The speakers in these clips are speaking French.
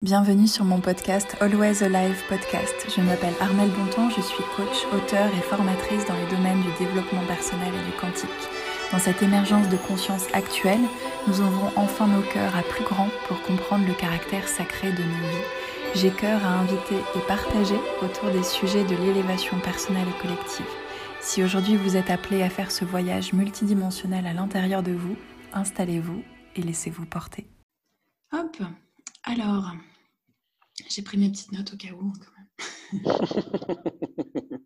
Bienvenue sur mon podcast Always Alive Podcast. Je m'appelle Armelle Bonton, je suis coach, auteur et formatrice dans les domaines du développement personnel et du quantique. Dans cette émergence de conscience actuelle, nous ouvrons enfin nos cœurs à plus grand pour comprendre le caractère sacré de nos vies. J'ai cœur à inviter et partager autour des sujets de l'élévation personnelle et collective. Si aujourd'hui vous êtes appelé à faire ce voyage multidimensionnel à l'intérieur de vous, installez-vous et laissez-vous porter. Hop, alors, j'ai pris mes petites notes au cas où, quand même.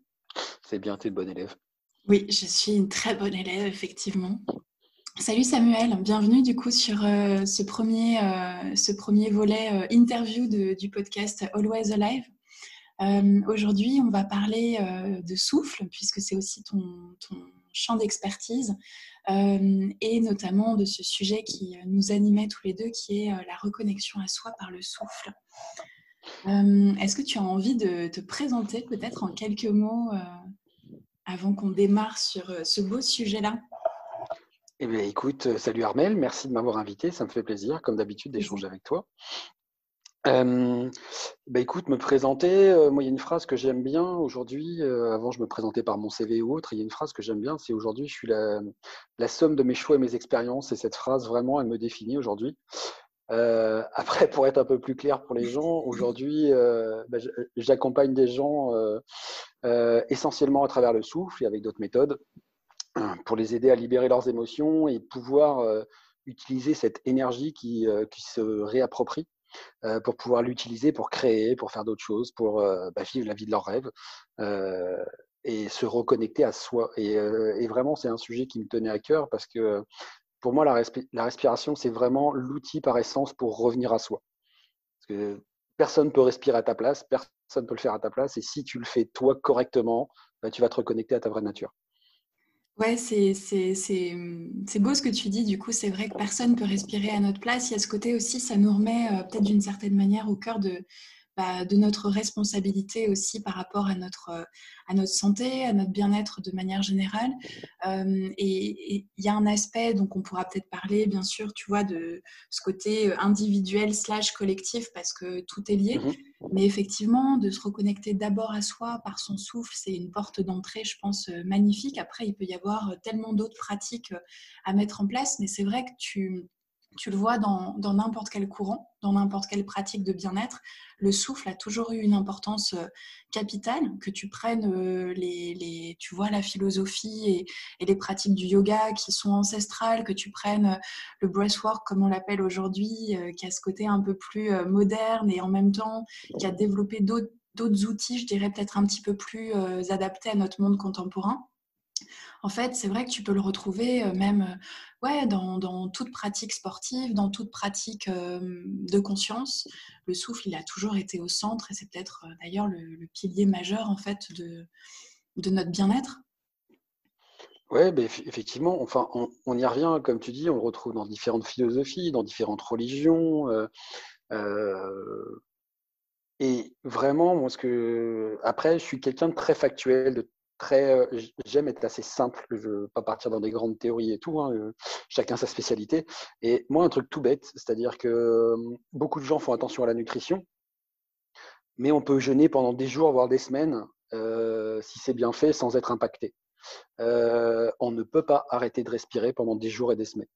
C'est bien, tu es une bonne élève. Oui, je suis une très bonne élève, effectivement. Salut Samuel, bienvenue du coup sur euh, ce, premier, euh, ce premier volet euh, interview du podcast Always Alive. Aujourd'hui, on va parler de souffle, puisque c'est aussi ton, ton champ d'expertise, et notamment de ce sujet qui nous animait tous les deux, qui est la reconnexion à soi par le souffle. Est-ce que tu as envie de te présenter peut-être en quelques mots avant qu'on démarre sur ce beau sujet-là? Eh bien, écoute, salut Armel, merci de m'avoir invité, ça me fait plaisir, comme d'habitude, d'échanger avec toi. Euh, bah écoute, me présenter, euh, moi il y a une phrase que j'aime bien aujourd'hui, euh, avant je me présentais par mon CV ou autre, il y a une phrase que j'aime bien, c'est aujourd'hui je suis la, somme de mes choix et mes expériences, et cette phrase vraiment elle me définit aujourd'hui. après, pour être un peu plus clair pour les gens, aujourd'hui bah, j'accompagne des gens essentiellement à travers le souffle et avec d'autres méthodes pour les aider à libérer leurs émotions et pouvoir utiliser cette énergie qui, qui se réapproprie euh, pour pouvoir l'utiliser pour créer, pour faire d'autres choses, pour euh, bah, vivre la vie de leurs rêves euh, et se reconnecter à soi. Et, vraiment, c'est un sujet qui me tenait à cœur parce que pour moi, la, respiration, c'est vraiment l'outil par essence pour revenir à soi. Personne ne peut respirer à ta place, personne ne peut le faire à ta place. Et si tu le fais toi correctement, bah, tu vas te reconnecter à ta vraie nature. Ouais, c'est beau ce que tu dis. Du coup, c'est vrai que personne ne peut respirer à notre place. Il y a ce côté aussi, ça nous remet euh, peut-être d'une certaine manière au cœur de, bah, de notre responsabilité aussi par rapport à notre, euh, à notre santé, à notre bien-être de manière générale. Euh, et il y a un aspect, donc on pourra peut-être parler, bien sûr, tu vois, de ce côté euh, individuel slash collectif parce que tout est lié. Mmh Mais effectivement, de se reconnecter d'abord à soi par son souffle, c'est une porte d'entrée, je pense, magnifique. Après, il peut y avoir tellement d'autres pratiques à mettre en place, mais c'est vrai que tu tu le vois dans n'importe quel courant, dans n'importe quelle pratique de bien-être, le souffle a toujours eu une importance euh, capitale. Que tu prennes euh, les, tu vois, la philosophie et, les pratiques du yoga qui sont ancestrales, que tu prennes euh, le breathwork comme on l'appelle aujourd'hui, qui a ce côté un peu plus moderne et en même temps qui a développé d'autres outils, je dirais peut-être un petit peu plus adaptés à notre monde contemporain. En fait, c'est vrai que tu peux le retrouver euh, même euh, ouais, dans, toute pratique sportive, dans toute pratique de conscience. Le souffle, il a toujours été au centre et c'est peut-être euh, d'ailleurs le, pilier majeur en fait de, de notre bien-être. Oui, ben, effectivement, enfin, on, y revient, comme tu dis, on le retrouve dans différentes philosophies, dans différentes religions. et vraiment, moi, ce que. Après, je suis quelqu'un de très factuel, euh, j'aime être assez simple, je ne veux pas partir dans des grandes théories et tout, hein, euh, chacun sa spécialité. Et moi, un truc tout bête, c'est-à-dire que euh, beaucoup de gens font attention à la nutrition, mais on peut jeûner pendant des jours, voire des semaines, si c'est bien fait, sans être impacté. on ne peut pas arrêter de respirer pendant des jours et des semaines.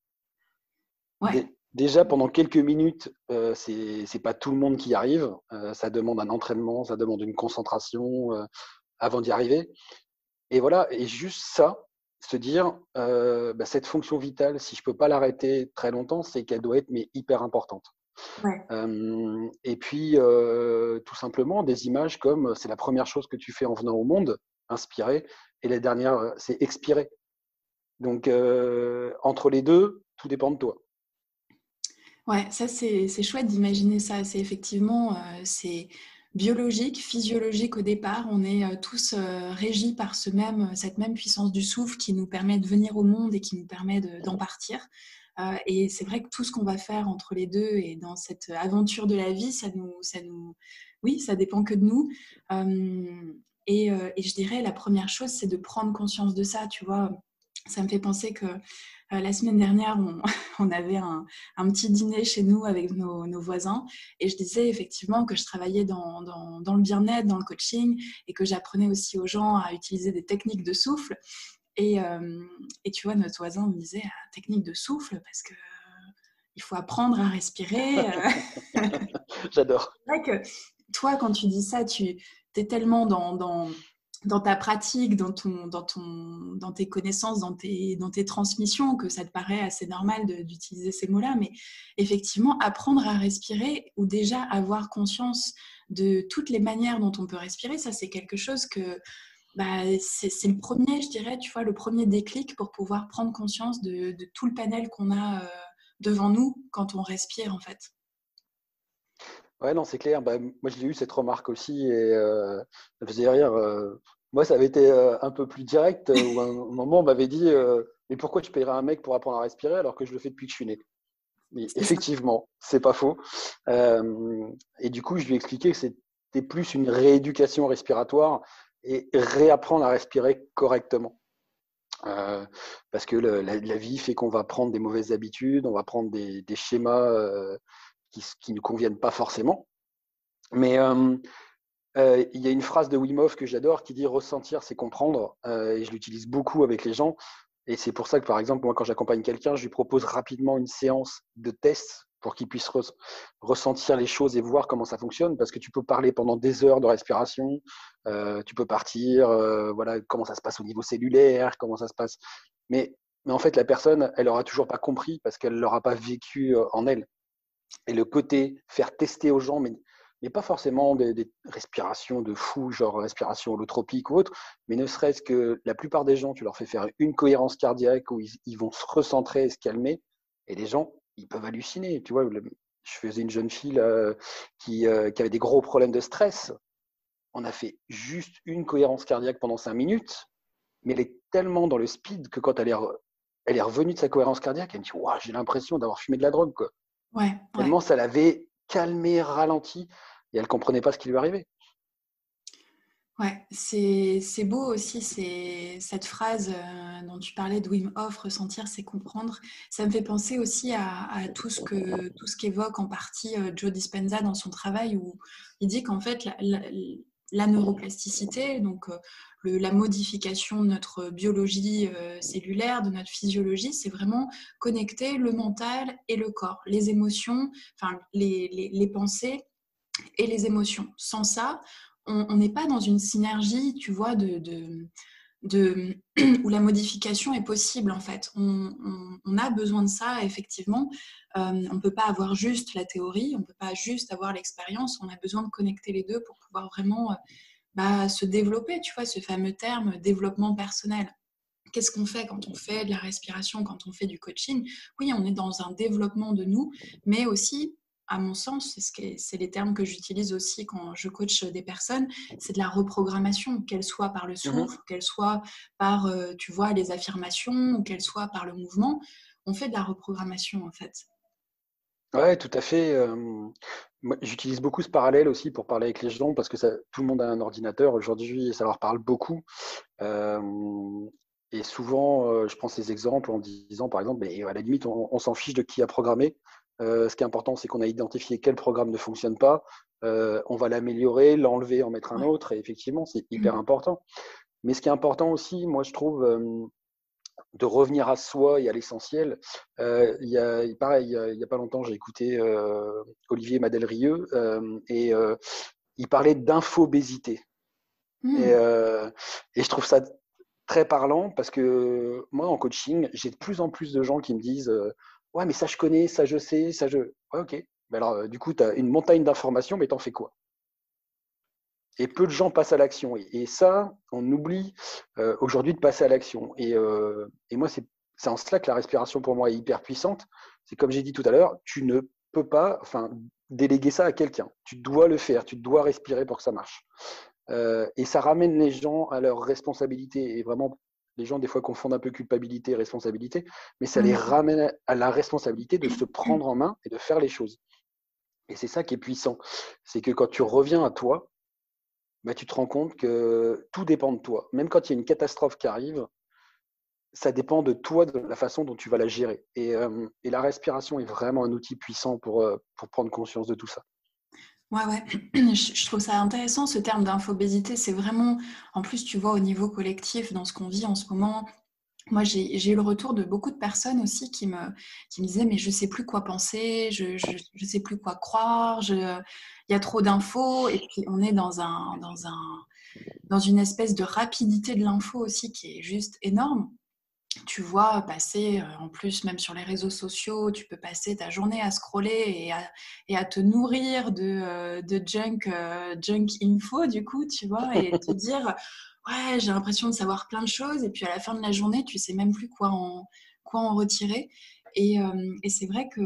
Déjà, pendant quelques minutes, euh, ce n'est pas tout le monde qui y arrive. ça demande un entraînement, ça demande une concentration avant d'y arriver. Et voilà, et juste ça, se dire, euh, bah, cette fonction vitale, si je ne peux pas l'arrêter très longtemps, c'est qu'elle doit être mais hyper importante. et puis, euh, tout simplement, des images comme c'est la première chose que tu fais en venant au monde, inspirer, et la dernière, c'est expirer. Donc, entre les deux, tout dépend de toi. Ouais, ça c'est chouette d'imaginer ça. C'est effectivement, c'est biologique, physiologique au départ. On est euh, tous euh, régis par ce même, cette même puissance du souffle qui nous permet de venir au monde et qui nous permet d'en partir. Euh, et c'est vrai que tout ce qu'on va faire entre les deux et dans cette aventure de la vie, ça nous, ça nous, oui, ça dépend que de nous. et, je dirais la première chose, c'est de prendre conscience de ça. Tu vois, ça me fait penser que Euh, la semaine dernière, on, avait un, petit dîner chez nous avec nos, voisins et je disais effectivement que je travaillais dans, le bien-être, dans le coaching et que j'apprenais aussi aux gens à utiliser des techniques de souffle. Et, euh, tu vois, notre voisin me disait ah, technique de souffle parce que il faut apprendre à respirer. J'adore. C'est vrai que toi, quand tu dis ça, tu es tellement dans, dans ta pratique, dans, ton, dans, ton, dans tes connaissances, dans tes, dans tes transmissions, que ça te paraît assez normal d'utiliser ces mots-là. Mais effectivement, apprendre à respirer ou déjà avoir conscience de toutes les manières dont on peut respirer, ça c'est quelque chose que bah, c'est le premier, je dirais, tu vois, le premier déclic pour pouvoir prendre conscience de, de tout le panel qu'on a euh, devant nous quand on respire en fait. Ouais, non, c'est clair. Bah, moi, j'ai eu cette remarque aussi et euh, ça faisait rire. Euh, moi, ça avait été euh, un peu plus direct. Euh, où un, moment, on m'avait dit euh, Mais pourquoi tu paierais un mec pour apprendre à respirer alors que je le fais depuis que je suis né? Mais effectivement, c'est pas faux. et du coup, je lui ai expliqué que c'était plus une rééducation respiratoire et réapprendre à respirer correctement. parce que la, vie fait qu'on va prendre des mauvaises habitudes, on va prendre des, schémas qui ne nous conviennent pas forcément. Mais euh, il y a une phrase de Wim Hof que j'adore qui dit ressentir, c'est comprendre. Euh, et je l'utilise beaucoup avec les gens. Et c'est pour ça que, par exemple, moi, quand j'accompagne quelqu'un, je lui propose rapidement une séance de test pour qu'il puisse ressentir les choses et voir comment ça fonctionne. Parce que tu peux parler pendant des heures de respiration, euh, tu peux partir, voilà, comment ça se passe au niveau cellulaire, comment ça se passe. Mais, mais en fait, la personne, elle n'aura toujours pas compris parce qu'elle ne l'aura pas vécu en elle. Et le côté faire tester aux gens, mais mais pas forcément des, respirations de fou, genre respiration holotropique ou autre, mais ne serait-ce que la plupart des gens, tu leur fais faire une cohérence cardiaque où ils, vont se recentrer et se calmer, et les gens, ils peuvent halluciner. Tu vois, je faisais une jeune fille qui, euh, qui, avait des gros problèmes de stress. On a fait juste une cohérence cardiaque pendant cinq minutes, mais elle est tellement dans le speed que quand elle est, elle est revenue de sa cohérence cardiaque, elle me dit J'ai l'impression d'avoir fumé de la drogue. Quoi. Ouais, Tellement ça l'avait calmé, ralenti, et elle ne comprenait pas ce qui lui arrivait. Ouais, c'est beau aussi cette phrase euh, dont tu parlais de Wim Hof, ressentir, c'est comprendre. Ça me fait penser aussi à, tout ce que tout ce qu'évoque en partie euh, Joe Dispenza dans son travail où il dit qu'en fait la, neuroplasticité, donc euh, la modification de notre biologie cellulaire, de notre physiologie, c'est vraiment connecter le mental et le corps, les émotions, enfin les, les pensées et les émotions. Sans ça, on n'est pas dans une synergie, tu vois, de, de, où la modification est possible en fait. On, a besoin de ça, effectivement. Euh, on ne peut pas avoir juste la théorie, on ne peut pas juste avoir l'expérience, on a besoin de connecter les deux pour pouvoir vraiment euh, bah, se développer, tu vois, ce fameux terme développement personnel. Qu'est-ce qu'on fait quand on fait de la respiration, quand on fait du coaching? Oui, on est dans un développement de nous, mais aussi à mon sens, c'est les termes que j'utilise aussi quand je coach des personnes, c'est de la reprogrammation, qu'elle soit par le mmh souffle, qu'elle soit par, euh, tu vois, les affirmations, qu'elle soit par le mouvement. On fait de la reprogrammation, en fait. Ouais, tout à fait. J'utilise beaucoup ce parallèle aussi pour parler avec les gens parce que ça, tout le monde a un ordinateur aujourd'hui et ça leur parle beaucoup. et souvent, euh, je prends ces exemples en disant, par exemple, mais à la limite, on s'en fiche de qui a programmé. Euh, ce qui est important, c'est qu'on a identifié quel programme ne fonctionne pas. Euh, on va l'améliorer, l'enlever, en mettre un autre. Et effectivement, c'est hyper mmh. important. Mais ce qui est important aussi, moi, je trouve, euh, de revenir à soi et à l'essentiel. il y a, pareil, il n'y a, pas longtemps, j'ai écouté Olivier Madelrieux et il parlait d'infobésité. Mmh. Et, et je trouve ça très parlant parce que moi, en coaching, j'ai de plus en plus de gens qui me disent Ouais, mais ça, je connais, ça, je sais, ça, je. Ouais, ok. Mais alors, euh, du coup, tu as une montagne d'informations, mais t'en fais quoi? Et peu de gens passent à l'action. Et, ça, on oublie euh, aujourd'hui de passer à l'action. Et, euh, et, moi, c'est en cela que la respiration, pour moi, est hyper puissante. C'est comme j'ai dit tout à l'heure, tu ne peux pas enfin, déléguer ça à quelqu'un. Tu dois le faire, tu dois respirer pour que ça marche. et ça ramène les gens à leur responsabilité. Et vraiment, les gens des fois confondent un peu culpabilité et responsabilité, mais ça les mmh. ramène à la responsabilité de se prendre en main et de faire les choses. Et c'est ça qui est puissant. C'est que quand tu reviens à toi, bah, tu te rends compte que tout dépend de toi. Même quand il y a une catastrophe qui arrive, ça dépend de toi, de la façon dont tu vas la gérer. Et, et la respiration est vraiment un outil puissant pour, pour prendre conscience de tout ça. Ouais, ouais. Je trouve ça intéressant ce terme d'infobésité. C'est vraiment, en plus, tu vois, au niveau collectif, dans ce qu'on vit en ce moment, moi, j'ai eu le retour de beaucoup de personnes aussi qui me, qui me disaient Mais je ne sais plus quoi penser, je ne sais plus quoi croire, il y a trop d'infos. Et puis, on est dans, un, dans, un, dans une espèce de rapidité de l'info aussi qui est juste énorme tu vois passer, euh, en plus même sur les réseaux sociaux, tu peux passer ta journée à scroller et à, te nourrir de, euh, junk, euh, junk info, du coup, tu vois, et te dire, ouais, j'ai l'impression de savoir plein de choses, et puis à la fin de la journée, tu sais même plus quoi en, quoi en retirer. Et, c'est vrai que,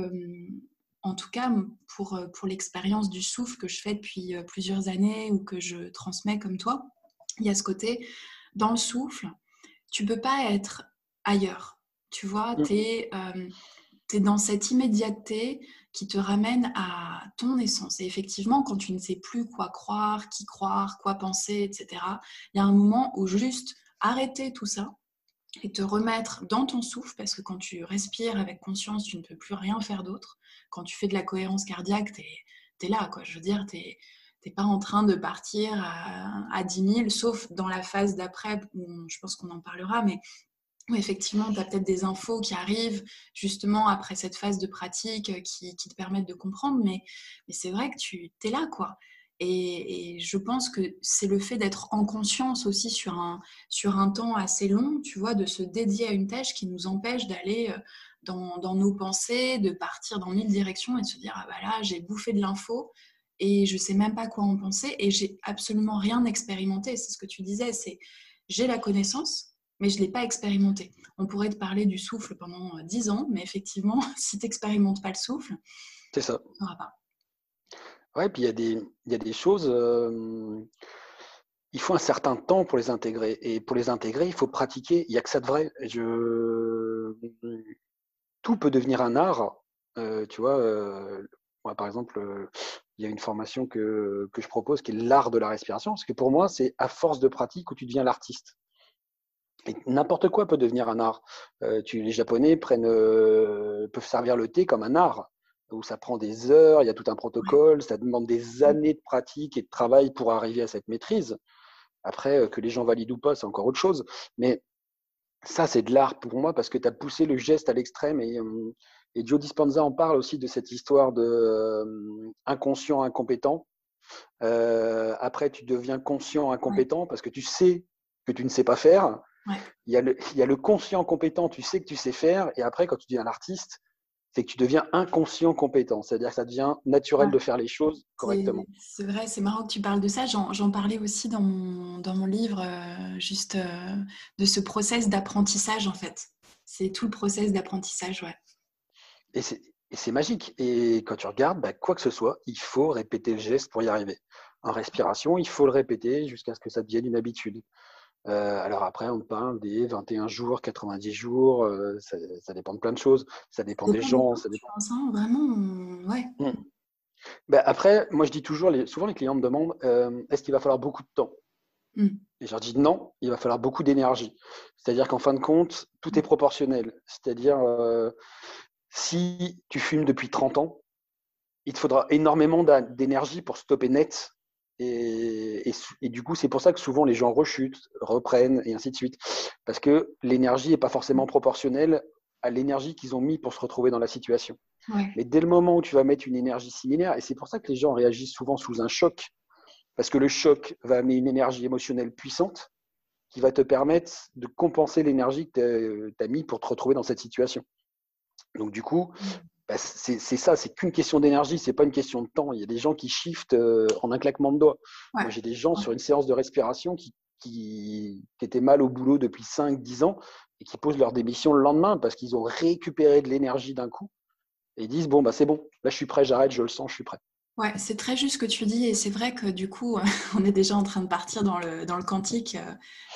en tout cas, pour, pour l'expérience du souffle que je fais depuis plusieurs années ou que je transmets comme toi, il y a ce côté, dans le souffle, tu peux pas être ailleurs. Tu vois, mmh. tu es, es, dans cette immédiateté qui te ramène à ton essence. Et effectivement, quand tu ne sais plus quoi croire, qui croire, quoi penser, etc., il y a un moment où juste arrêter tout ça et te remettre dans ton souffle, parce que quand tu respires avec conscience, tu ne peux plus rien faire d'autre. Quand tu fais de la cohérence cardiaque, tu es, là, quoi. Je veux dire, tu n'es pas en train de partir à, à 10 000, sauf dans la phase d'après, où je pense qu'on en parlera, mais effectivement, tu as peut-être des infos qui arrivent justement après cette phase de pratique euh, qui, te permettent de comprendre, mais, c'est vrai que tu es là, quoi. Et, je pense que c'est le fait d'être en conscience aussi sur un, sur un temps assez long, tu vois, de se dédier à une tâche qui nous empêche d'aller euh, dans, nos pensées, de partir dans mille directions et de se dire, ah bah là, j'ai bouffé de l'info et je sais même pas quoi en penser et j'ai absolument rien expérimenté. C'est ce que tu disais, c'est j'ai la connaissance, mais je ne l'ai pas expérimenté. On pourrait te parler du souffle pendant euh, dix ans, mais effectivement, si tu n'expérimentes pas le souffle, c'est ça. Tu n'auras pas. Ouais, puis il y, a des, y a des choses, euh, il faut un certain temps pour les intégrer. Et pour les intégrer, il faut pratiquer. Il n'y a que ça de vrai. Tout peut devenir un art. Euh, tu vois, moi, par exemple, il y a une formation que, je propose qui est l'art de la respiration. Parce que pour moi, c'est à force de pratique où tu deviens l'artiste. N'importe quoi peut devenir un art. Euh, les Japonais prennent, euh, peuvent servir le thé comme un art, où ça prend des heures, il y a tout un protocole, ça demande des mmh. années de pratique et de travail pour arriver à cette maîtrise. Après, euh, que les gens valident ou pas, c'est encore autre chose. Mais ça, c'est de l'art pour moi parce que tu as poussé le geste à l'extrême. Et, et, Joe Dispenza en parle aussi de cette histoire de inconscient, incompétent. après, tu deviens conscient, incompétent parce que tu sais que tu ne sais pas faire il, y a le, il, y a le, conscient compétent, tu sais que tu sais faire, et après, quand tu deviens l'artiste, c'est que tu deviens inconscient compétent, c'est-à-dire que ça devient naturel de faire les choses correctement. C'est vrai, c'est marrant que tu parles de ça. J'en parlais aussi dans mon, dans mon livre, euh, juste euh, de ce process d'apprentissage, en fait. C'est tout le process d'apprentissage, ouais. Et c'est magique. Et quand tu regardes, bah, quoi que ce soit, il faut répéter le geste pour y arriver. En respiration, il faut le répéter jusqu'à ce que ça devienne une habitude. Euh, alors après, on parle des 21 jours, 90 jours, euh, ça, dépend de plein de choses, ça dépend des gens. Ça dépend... vraiment, ouais. Mmh. Ben après, moi je dis toujours, souvent les clients me demandent euh, est-ce qu'il va falloir beaucoup de temps? Mmh. Et je leur dis non, il va falloir beaucoup d'énergie. C'est-à-dire qu'en fin de compte, tout est mmh. proportionnel. C'est-à-dire, si tu fumes depuis 30 ans, il te faudra énormément d'énergie pour stopper net et, du coup, c'est pour ça que souvent les gens rechutent, reprennent et ainsi de suite. Parce que l'énergie n'est pas forcément proportionnelle à l'énergie qu'ils ont mis pour se retrouver dans la situation. Mais dès le moment où tu vas mettre une énergie similaire, et c'est pour ça que les gens réagissent souvent sous un choc, parce que le choc va amener une énergie émotionnelle puissante qui va te permettre de compenser l'énergie que tu as, mis pour te retrouver dans cette situation. Donc du coup. Bah, c'est ça, c'est qu'une question d'énergie, c'est pas une question de temps. Il y a des gens qui shiftent euh, en un claquement de doigts. Moi, j'ai des gens sur une séance de respiration qui, qui, étaient mal au boulot depuis 5-10 ans et qui posent leur démission le lendemain parce qu'ils ont récupéré de l'énergie d'un coup et ils disent Bon, bah, c'est bon, là je suis prêt, j'arrête, je le sens, je suis prêt. Ouais, c'est très juste ce que tu dis et c'est vrai que du coup, on est déjà en train de partir dans le, dans le quantique euh,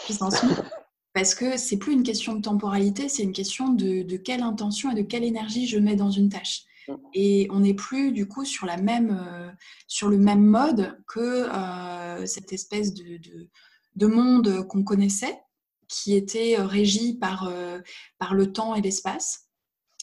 Parce que c'est plus une question de temporalité, c'est une question de, quelle intention et de quelle énergie je mets dans une tâche. Mm. Et on n'est plus du coup sur, la même, euh, sur le même mode que euh, cette espèce de, de, monde qu'on connaissait, qui était régie par, par le temps et l'espace.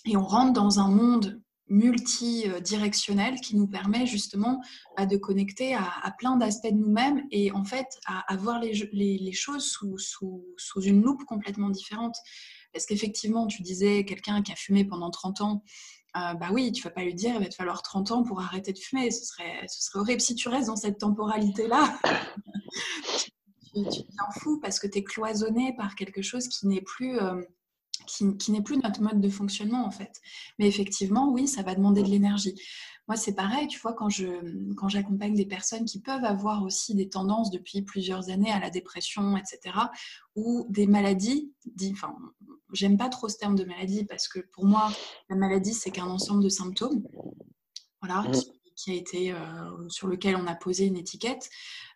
Et on rentre dans un monde multidirectionnel qui nous permet justement bah, de connecter à, plein d'aspects de nous-mêmes et en fait à, voir les, choses sous, une loupe complètement différente. Parce qu'effectivement, tu disais quelqu'un qui a fumé pendant 30 ans, euh, bah oui, tu vas pas lui dire il va te falloir 30 ans pour arrêter de fumer. Ce serait, ce serait horrible si tu restes dans cette temporalité-là. tu, tu t'en fous parce que tu es cloisonné par quelque chose qui n'est plus... Euh, qui, n'est plus notre mode de fonctionnement en fait. Mais effectivement, oui, ça va demander de l'énergie. Moi, c'est pareil, tu vois, quand, je, quand j'accompagne des personnes qui peuvent avoir aussi des tendances depuis plusieurs années à la dépression, etc., ou des maladies, enfin, j'aime pas trop ce terme de maladie parce que pour moi, la maladie, c'est qu'un ensemble de symptômes. Voilà, mmh qui a été, euh, sur lequel on a posé une étiquette,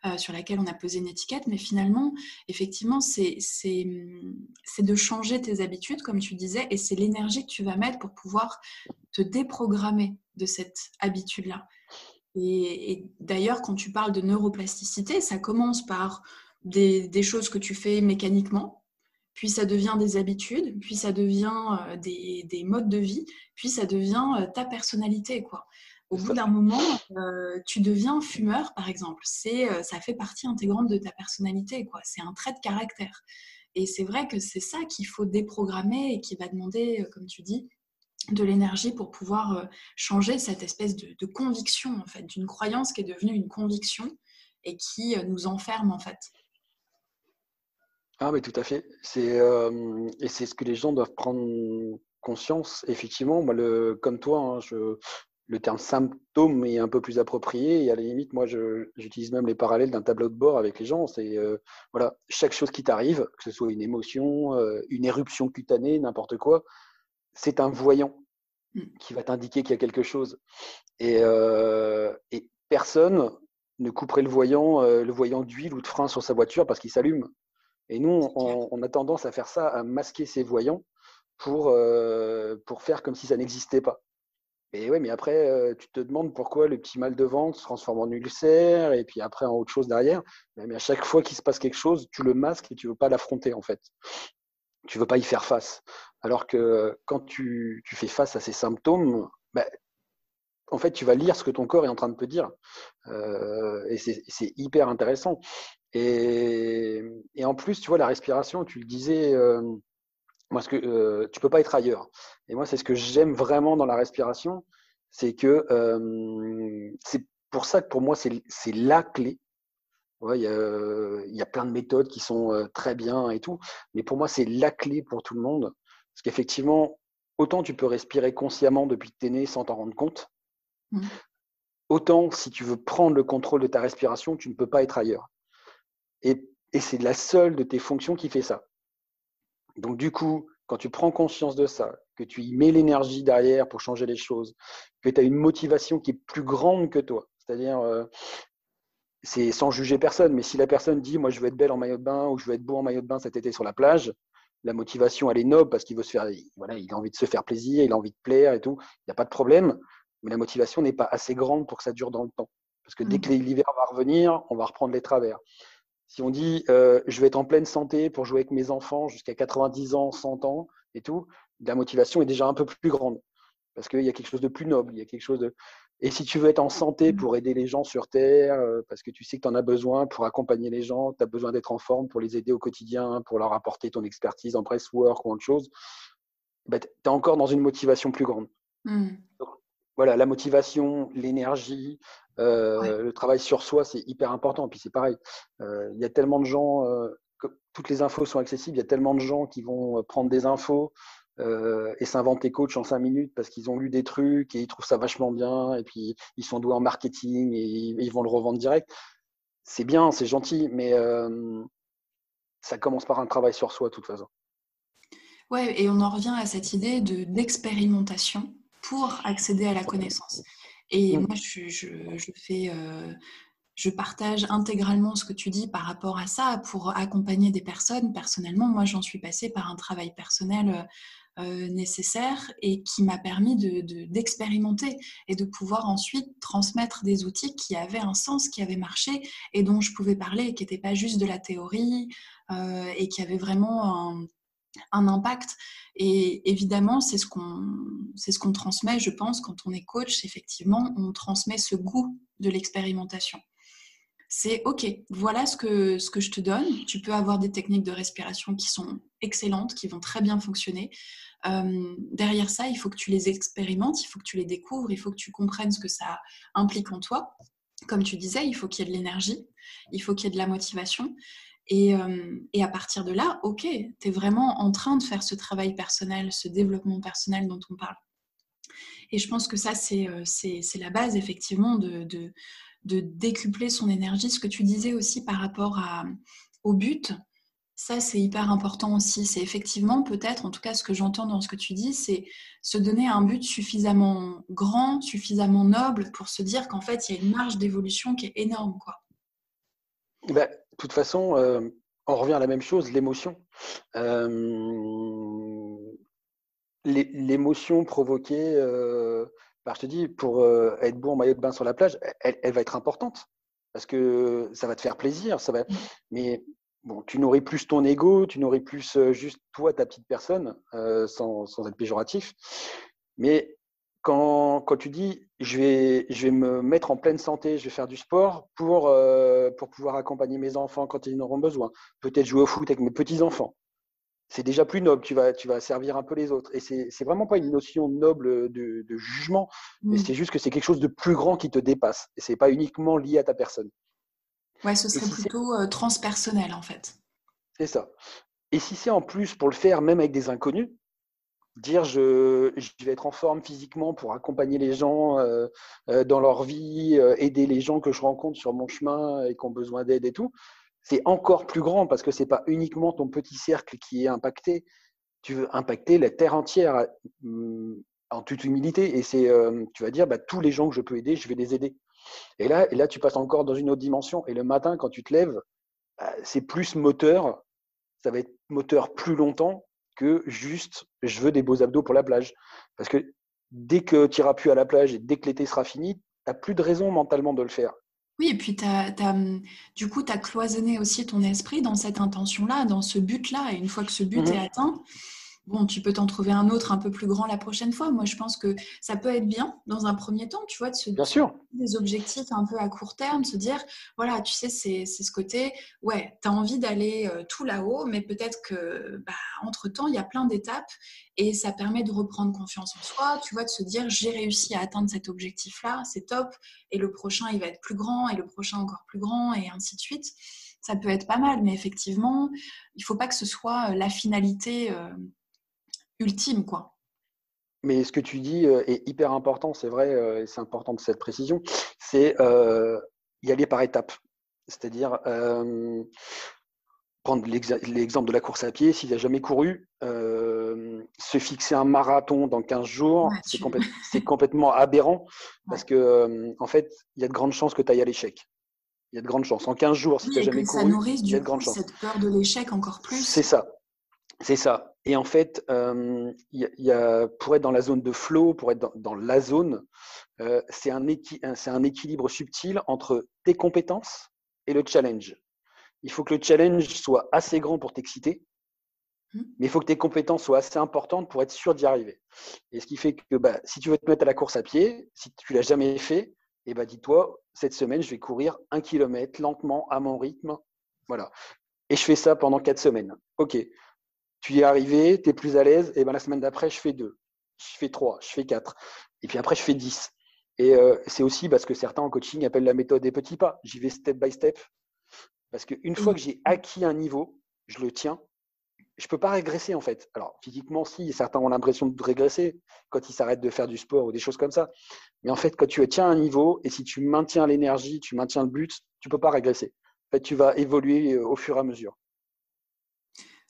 euh, sur laquelle on a posé une étiquette, mais finalement, effectivement, c'est de changer tes habitudes, comme tu disais, et c'est l'énergie que tu vas mettre pour pouvoir te déprogrammer de cette habitude-là. Et, d'ailleurs, quand tu parles de neuroplasticité, ça commence par des, choses que tu fais mécaniquement, puis ça devient des habitudes, puis ça devient euh, des, des modes de vie, puis ça devient ta personnalité, quoi au bout d'un moment, euh, tu deviens fumeur, par exemple. C'est, euh, ça fait partie intégrante de ta personnalité, quoi. C'est un trait de caractère. Et c'est vrai que c'est ça qu'il faut déprogrammer et qui va demander, euh, comme tu dis, de l'énergie pour pouvoir changer cette espèce de, conviction, en fait, d'une croyance qui est devenue une conviction et qui nous enferme, en fait. Ah, mais tout à fait. C'est, et c'est ce que les gens doivent prendre conscience. Effectivement, moi, le, comme toi, hein, je, le terme symptôme est un peu plus approprié. Et à la limite, moi, j'utilise même les parallèles d'un tableau de bord avec les gens. C'est euh, voilà, chaque chose qui t'arrive, que ce soit une émotion, euh, une éruption cutanée, n'importe quoi, c'est un voyant mmh. qui va t'indiquer qu'il y a quelque chose. Et, euh, et, personne ne couperait le voyant, le voyant d'huile ou de frein sur sa voiture parce qu'il s'allume. Et nous, on, on, a tendance à faire ça, à masquer ces voyants pour, pour faire comme si ça n'existait pas. Et ouais, mais après, euh, tu te demandes pourquoi le petit mal de ventre se transforme en ulcère et puis après en autre chose derrière. Mais à chaque fois qu'il se passe quelque chose, tu le masques et tu veux pas l'affronter en fait. Tu veux pas y faire face. Alors que quand tu, fais face à ces symptômes, bah, en fait, tu vas lire ce que ton corps est en train de te dire. Euh, et c'est hyper intéressant. Et, en plus, tu vois, la respiration, tu le disais. Euh, moi, ce que euh, tu peux pas être ailleurs. Et moi, c'est ce que j'aime vraiment dans la respiration, c'est que euh, c'est pour ça que pour moi, c'est la clé. Il y, a plein de méthodes qui sont euh, très bien et tout, mais pour moi, c'est la clé pour tout le monde. Parce qu'effectivement, autant tu peux respirer consciemment depuis que tu es né sans t'en rendre compte, mmh. autant si tu veux prendre le contrôle de ta respiration, tu ne peux pas être ailleurs. Et, et c'est la seule de tes fonctions qui fait ça. Donc du coup, quand tu prends conscience de ça, que tu y mets l'énergie derrière pour changer les choses, que tu as une motivation qui est plus grande que toi, c'est-à-dire, euh, c'est sans juger personne, mais si la personne dit, moi je veux être belle en maillot de bain ou je veux être beau en maillot de bain cet été sur la plage, la motivation, elle est noble parce qu'il veut se faire, voilà, il a envie de se faire plaisir, il a envie de plaire et tout, il n'y a pas de problème, mais la motivation n'est pas assez grande pour que ça dure dans le temps. Parce que dès mmh. que l'hiver va revenir, on va reprendre les travers. Si on dit euh, je vais être en pleine santé pour jouer avec mes enfants jusqu'à 90 ans, 100 ans et tout, la motivation est déjà un peu plus grande parce qu'il y a quelque chose de plus noble, il y a quelque chose de. Et si tu veux être en santé pour aider les gens sur Terre, euh, parce que tu sais que tu en as besoin pour accompagner les gens, tu as besoin d'être en forme pour les aider au quotidien, pour leur apporter ton expertise en press work ou autre chose, bah, tu es encore dans une motivation plus grande. Mmh. Voilà, la motivation, l'énergie, euh, le travail sur soi, c'est hyper important. Puis c'est pareil, euh, il y a tellement de gens, euh, que toutes les infos sont accessibles, il y a tellement de gens qui vont prendre des infos et s'inventer coach en cinq minutes parce qu'ils ont lu des trucs et ils trouvent ça vachement bien et puis ils sont doués en marketing et ils vont le revendre direct. C'est bien, c'est gentil, mais ça commence par un travail sur soi de toute façon. Ouais, et on en revient à cette idée de d'expérimentation pour accéder à la connaissance. Et mmh. moi, je, fais, euh, je partage intégralement ce que tu dis par rapport à ça pour accompagner des personnes. Personnellement, moi, j'en suis passée par un travail personnel nécessaire et qui m'a permis d'expérimenter et de pouvoir ensuite transmettre des outils qui avaient un sens, qui avaient marché et dont je pouvais parler qui n'étaient pas juste de la théorie et qui avaient vraiment un, un impact. Et évidemment, c'est ce qu'on c'est ce qu'on transmet, je pense, quand on est coach. Effectivement, on transmet ce goût de l'expérimentation. C'est OK, voilà ce que, ce que je te donne. Tu peux avoir des techniques de respiration qui sont excellentes, qui vont très bien fonctionner. Euh, derrière ça, il faut que tu les expérimentes, il faut que tu les découvres, il faut que tu comprennes ce que ça implique en toi. Comme tu disais, il faut qu'il y ait de l'énergie, il faut qu'il y ait de la motivation. Euh, et, à partir de là, ok, tu es vraiment en train de faire ce travail personnel, ce développement personnel dont on parle. Et je pense que ça, c'est euh, la base, effectivement, de, décupler son énergie. Ce que tu disais aussi par rapport au but, ça, c'est hyper important aussi. C'est effectivement, peut-être, en tout cas, ce que j'entends dans ce que tu dis, c'est se donner un but suffisamment grand, suffisamment noble pour se dire qu'en fait, il y a une marge d'évolution qui est énorme, quoi. Ben, de toute façon, euh, on revient à la même chose, l'émotion. Euh, l'émotion provoquée, euh, bah, je te dis, pour être beau en maillot de bain sur la plage, elle, va être importante parce que ça va te faire plaisir. Ça va... Mais bon, tu nourris plus ton ego, tu nourris plus juste toi, ta petite personne, sans, sans, être péjoratif. Mais quand, quand, tu dis je vais, je vais me mettre en pleine santé, je vais faire du sport pour, euh, pour pouvoir accompagner mes enfants quand ils en auront besoin, peut-être jouer au foot avec mes petits-enfants, c'est déjà plus noble, tu vas, tu vas servir un peu les autres. Et c'est, n'est vraiment pas une notion noble de, jugement, mais mm. c'est juste que c'est quelque chose de plus grand qui te dépasse. Et c'est pas uniquement lié à ta personne. Ouais, ce serait plutôt euh, transpersonnel en fait. C'est ça. Et si c'est en plus pour le faire même avec des inconnus, dire je, vais être en forme physiquement pour accompagner les gens euh, euh, dans leur vie, euh, aider les gens que je rencontre sur mon chemin et qui ont besoin d'aide et tout, c'est encore plus grand parce que ce n'est pas uniquement ton petit cercle qui est impacté, tu veux impacter la terre entière en toute humilité et c'est tu vas dire bah, tous les gens que je peux aider, je vais les aider. Et là, et là, tu passes encore dans une autre dimension. Et le matin, quand tu te lèves, bah, c'est plus moteur, ça va être moteur plus longtemps que juste je veux des beaux abdos pour la plage. Parce que dès que tu n'iras plus à la plage et dès que l'été sera fini, tu n'as plus de raison mentalement de le faire. Oui, et puis du coup, tu as cloisonné aussi ton esprit dans cette intention-là, dans ce but-là. Et une fois que ce but est mhm. atteint, bon, tu peux t'en trouver un autre un peu plus grand la prochaine fois. Moi, je pense que ça peut être bien dans un premier temps, tu vois, de se bien sûr. des objectifs un peu à court terme, se dire, voilà, tu sais, c'est ce côté, ouais, tu as envie d'aller euh, tout là-haut, mais peut-être que, bah, entre-temps, il y a plein d'étapes et ça permet de reprendre confiance en soi, tu vois, de se dire, j'ai réussi à atteindre cet objectif-là, c'est top, et le prochain, il va être plus grand, et le prochain encore plus grand, et ainsi de suite. Ça peut être pas mal, mais effectivement, il ne faut pas que ce soit euh, la finalité. Euh, ultime, quoi. Mais ce que tu dis euh, est hyper important, c'est vrai, euh, et c'est important de cette précision, c'est euh, y aller par étapes. C'est-à-dire, prendre l'exemple de la course à pied, s'il n'a jamais couru, se fixer un marathon dans 15 jours, c'est complètement aberrant, parce que en fait, il y a de grandes chances que tu ailles à l'échec. Il y a de grandes chances. En 15 jours, si tu n'as jamais couru, il y a de grandes chances. cette peur de l'échec encore plus. C'est ça. C'est ça. Et en fait, euh, y a, pour être dans la zone de flow, pour être dans, la zone, euh, c'est un, un, équilibre subtil entre tes compétences et le challenge. Il faut que le challenge soit assez grand pour t'exciter, mmh. mais il faut que tes compétences soient assez importantes pour être sûr d'y arriver. Et ce qui fait que bah, si tu veux te mettre à la course à pied, si tu l'as jamais fait, eh ben, dis-toi, cette semaine, je vais courir un kilomètre lentement à mon rythme. Voilà. Et je fais ça pendant quatre semaines. OK tu y es arrivé, tu es plus à l'aise, et ben la semaine d'après, je fais deux, je fais trois, je fais quatre, et puis après, je fais dix. Et euh, c'est aussi parce que certains en coaching appellent la méthode des petits pas. J'y vais step by step. Parce qu'une fois que j'ai acquis un niveau, je le tiens. Je ne peux pas régresser en fait. Alors physiquement, si, certains ont l'impression de régresser quand ils s'arrêtent de faire du sport ou des choses comme ça. Mais en fait, quand tu tiens un niveau et si tu maintiens l'énergie, tu maintiens le but, tu ne peux pas régresser. En fait, tu vas évoluer euh, au fur et à mesure.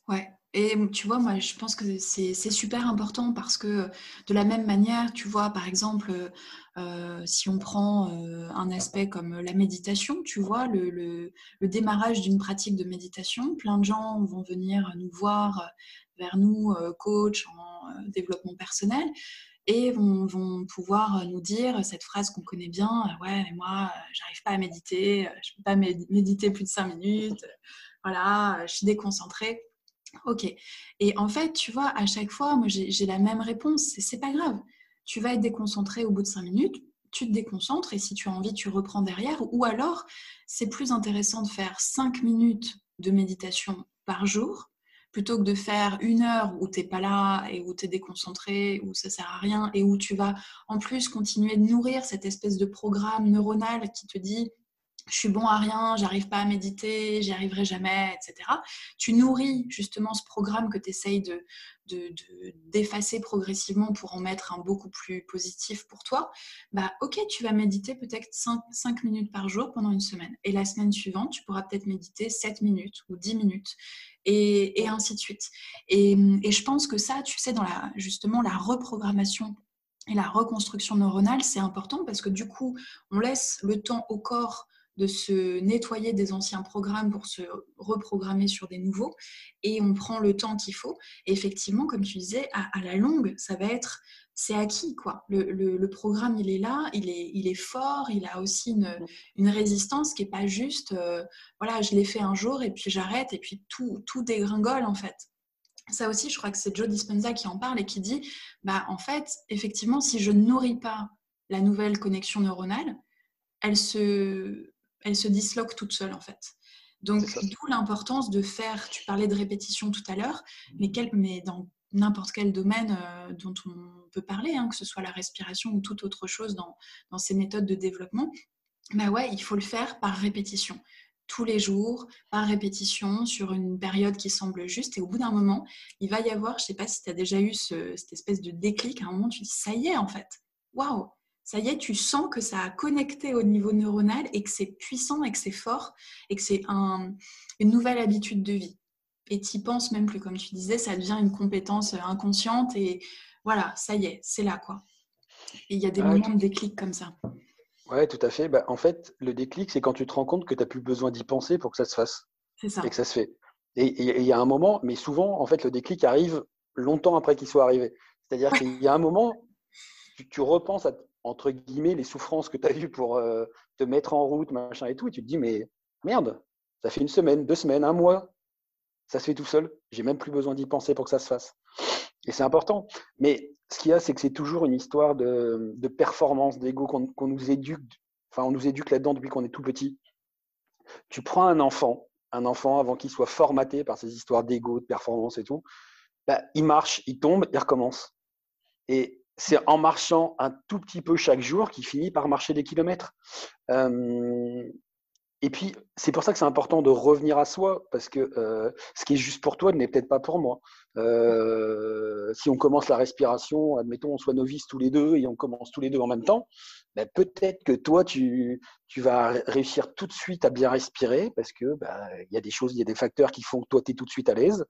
Ouais, et tu vois, moi, je pense que c'est super important parce que de la même manière, tu vois, par exemple, euh, si on prend euh, un aspect comme la méditation, tu vois, le, démarrage d'une pratique de méditation, plein de gens vont venir nous voir vers nous, euh, coach, développement personnel et vont, pouvoir nous dire cette phrase qu'on connaît bien ouais mais moi j'arrive pas à méditer je peux pas méditer plus de cinq minutes voilà je suis déconcentrée ok. Et en fait tu vois à chaque fois moi j'ai la même réponse. C'est pas grave. Tu vas être déconcentré au bout de cinq minutes tu te déconcentres et si tu as envie tu reprends derrière. Ou alors c'est plus intéressant de faire cinq minutes de méditation par jour plutôt que de faire une heure où tu n'es pas là et où tu es déconcentré, où ça sert à rien et où tu vas en plus continuer de nourrir cette espèce de programme neuronal qui te dit je suis bon à rien, j'arrive pas à méditer, j'y arriverai jamais, etc. Tu nourris justement ce programme que tu essayes de, d'effacer progressivement pour en mettre un beaucoup plus positif pour toi. Bah ok, tu vas méditer peut-être 5, minutes par jour pendant une semaine. Et la semaine suivante, tu pourras peut-être méditer 7 minutes ou 10 minutes. Et, ainsi de suite. Et, et, je pense que ça, tu sais, dans la, justement la reprogrammation et la reconstruction neuronale, c'est important parce que du coup, on laisse le temps au corps de se nettoyer des anciens programmes pour se reprogrammer sur des nouveaux et on prend le temps qu'il faut. Et effectivement, comme tu disais, à, la longue, ça va être, c'est acquis quoi. Le, programme, il est là, il est, il est fort, il a aussi une, une résistance qui est pas juste, euh, voilà, je l'ai fait un jour et puis j'arrête et puis tout, tout dégringole en fait. Ça aussi, je crois que c'est Joe Dispenza qui en parle et qui dit, bah en fait, effectivement, si je ne nourris pas la nouvelle connexion neuronale, elle se, elle se disloque toute seule en fait. Donc, d'où l'importance de faire, tu parlais de répétition tout à l'heure, mais, mais dans n'importe quel domaine euh, dont on peut parler, hein, que ce soit la respiration ou toute autre chose dans, dans ces méthodes de développement, bah ouais, il faut le faire par répétition tous les jours, par répétition, sur une période qui semble juste. Et au bout d'un moment, il va y avoir, je ne sais pas si tu as déjà eu cette espèce de déclic, à un moment, tu dis, ça y est, en fait, waouh, ça y est, tu sens que ça a connecté au niveau neuronal et que c'est puissant et que c'est fort et que c'est une nouvelle habitude de vie. Et tu penses même plus, comme tu disais, ça devient une compétence inconsciente et voilà, ça y est, c'est là quoi. Et il y a des moments de déclic comme ça. Ouais, tout à fait. Bah, en fait, le déclic, c'est quand tu te rends compte que tu n'as plus besoin d'y penser pour que ça se fasse. C'est ça. Et que ça se fait. Et il y a un moment, mais souvent, en fait, le déclic arrive longtemps après qu'il soit arrivé. C'est-à-dire qu'il y a un moment, tu, tu repenses à, entre guillemets, les souffrances que tu as eues pour euh, te mettre en route, machin et tout, et tu te dis, mais merde, ça fait une semaine, deux semaines, un mois, ça se fait tout seul. J'ai même plus besoin d'y penser pour que ça se fasse. Et c'est important. Mais ce qu'il y a, c'est que c'est toujours une histoire de, performance, d'ego qu'on nous éduque. Enfin, on nous éduque là-dedans depuis qu'on est tout petit. Tu prends un enfant, un enfant avant qu'il soit formaté par ces histoires d'ego, de performance et tout, bah, il marche, il tombe, il recommence. C'est en marchant un tout petit peu chaque jour qu'il finit par marcher des kilomètres. Euh, et puis, c'est pour ça que c'est important de revenir à soi, parce que euh, ce qui est juste pour toi n'est peut-être pas pour moi. Euh, si on commence la respiration, admettons, on soit novice tous les deux et on commence tous les deux en même temps, ben, peut-être que toi, tu, vas réussir tout de suite à bien respirer, parce que ben, il y a des choses, il y a des facteurs qui font que toi, tu es tout de suite à l'aise.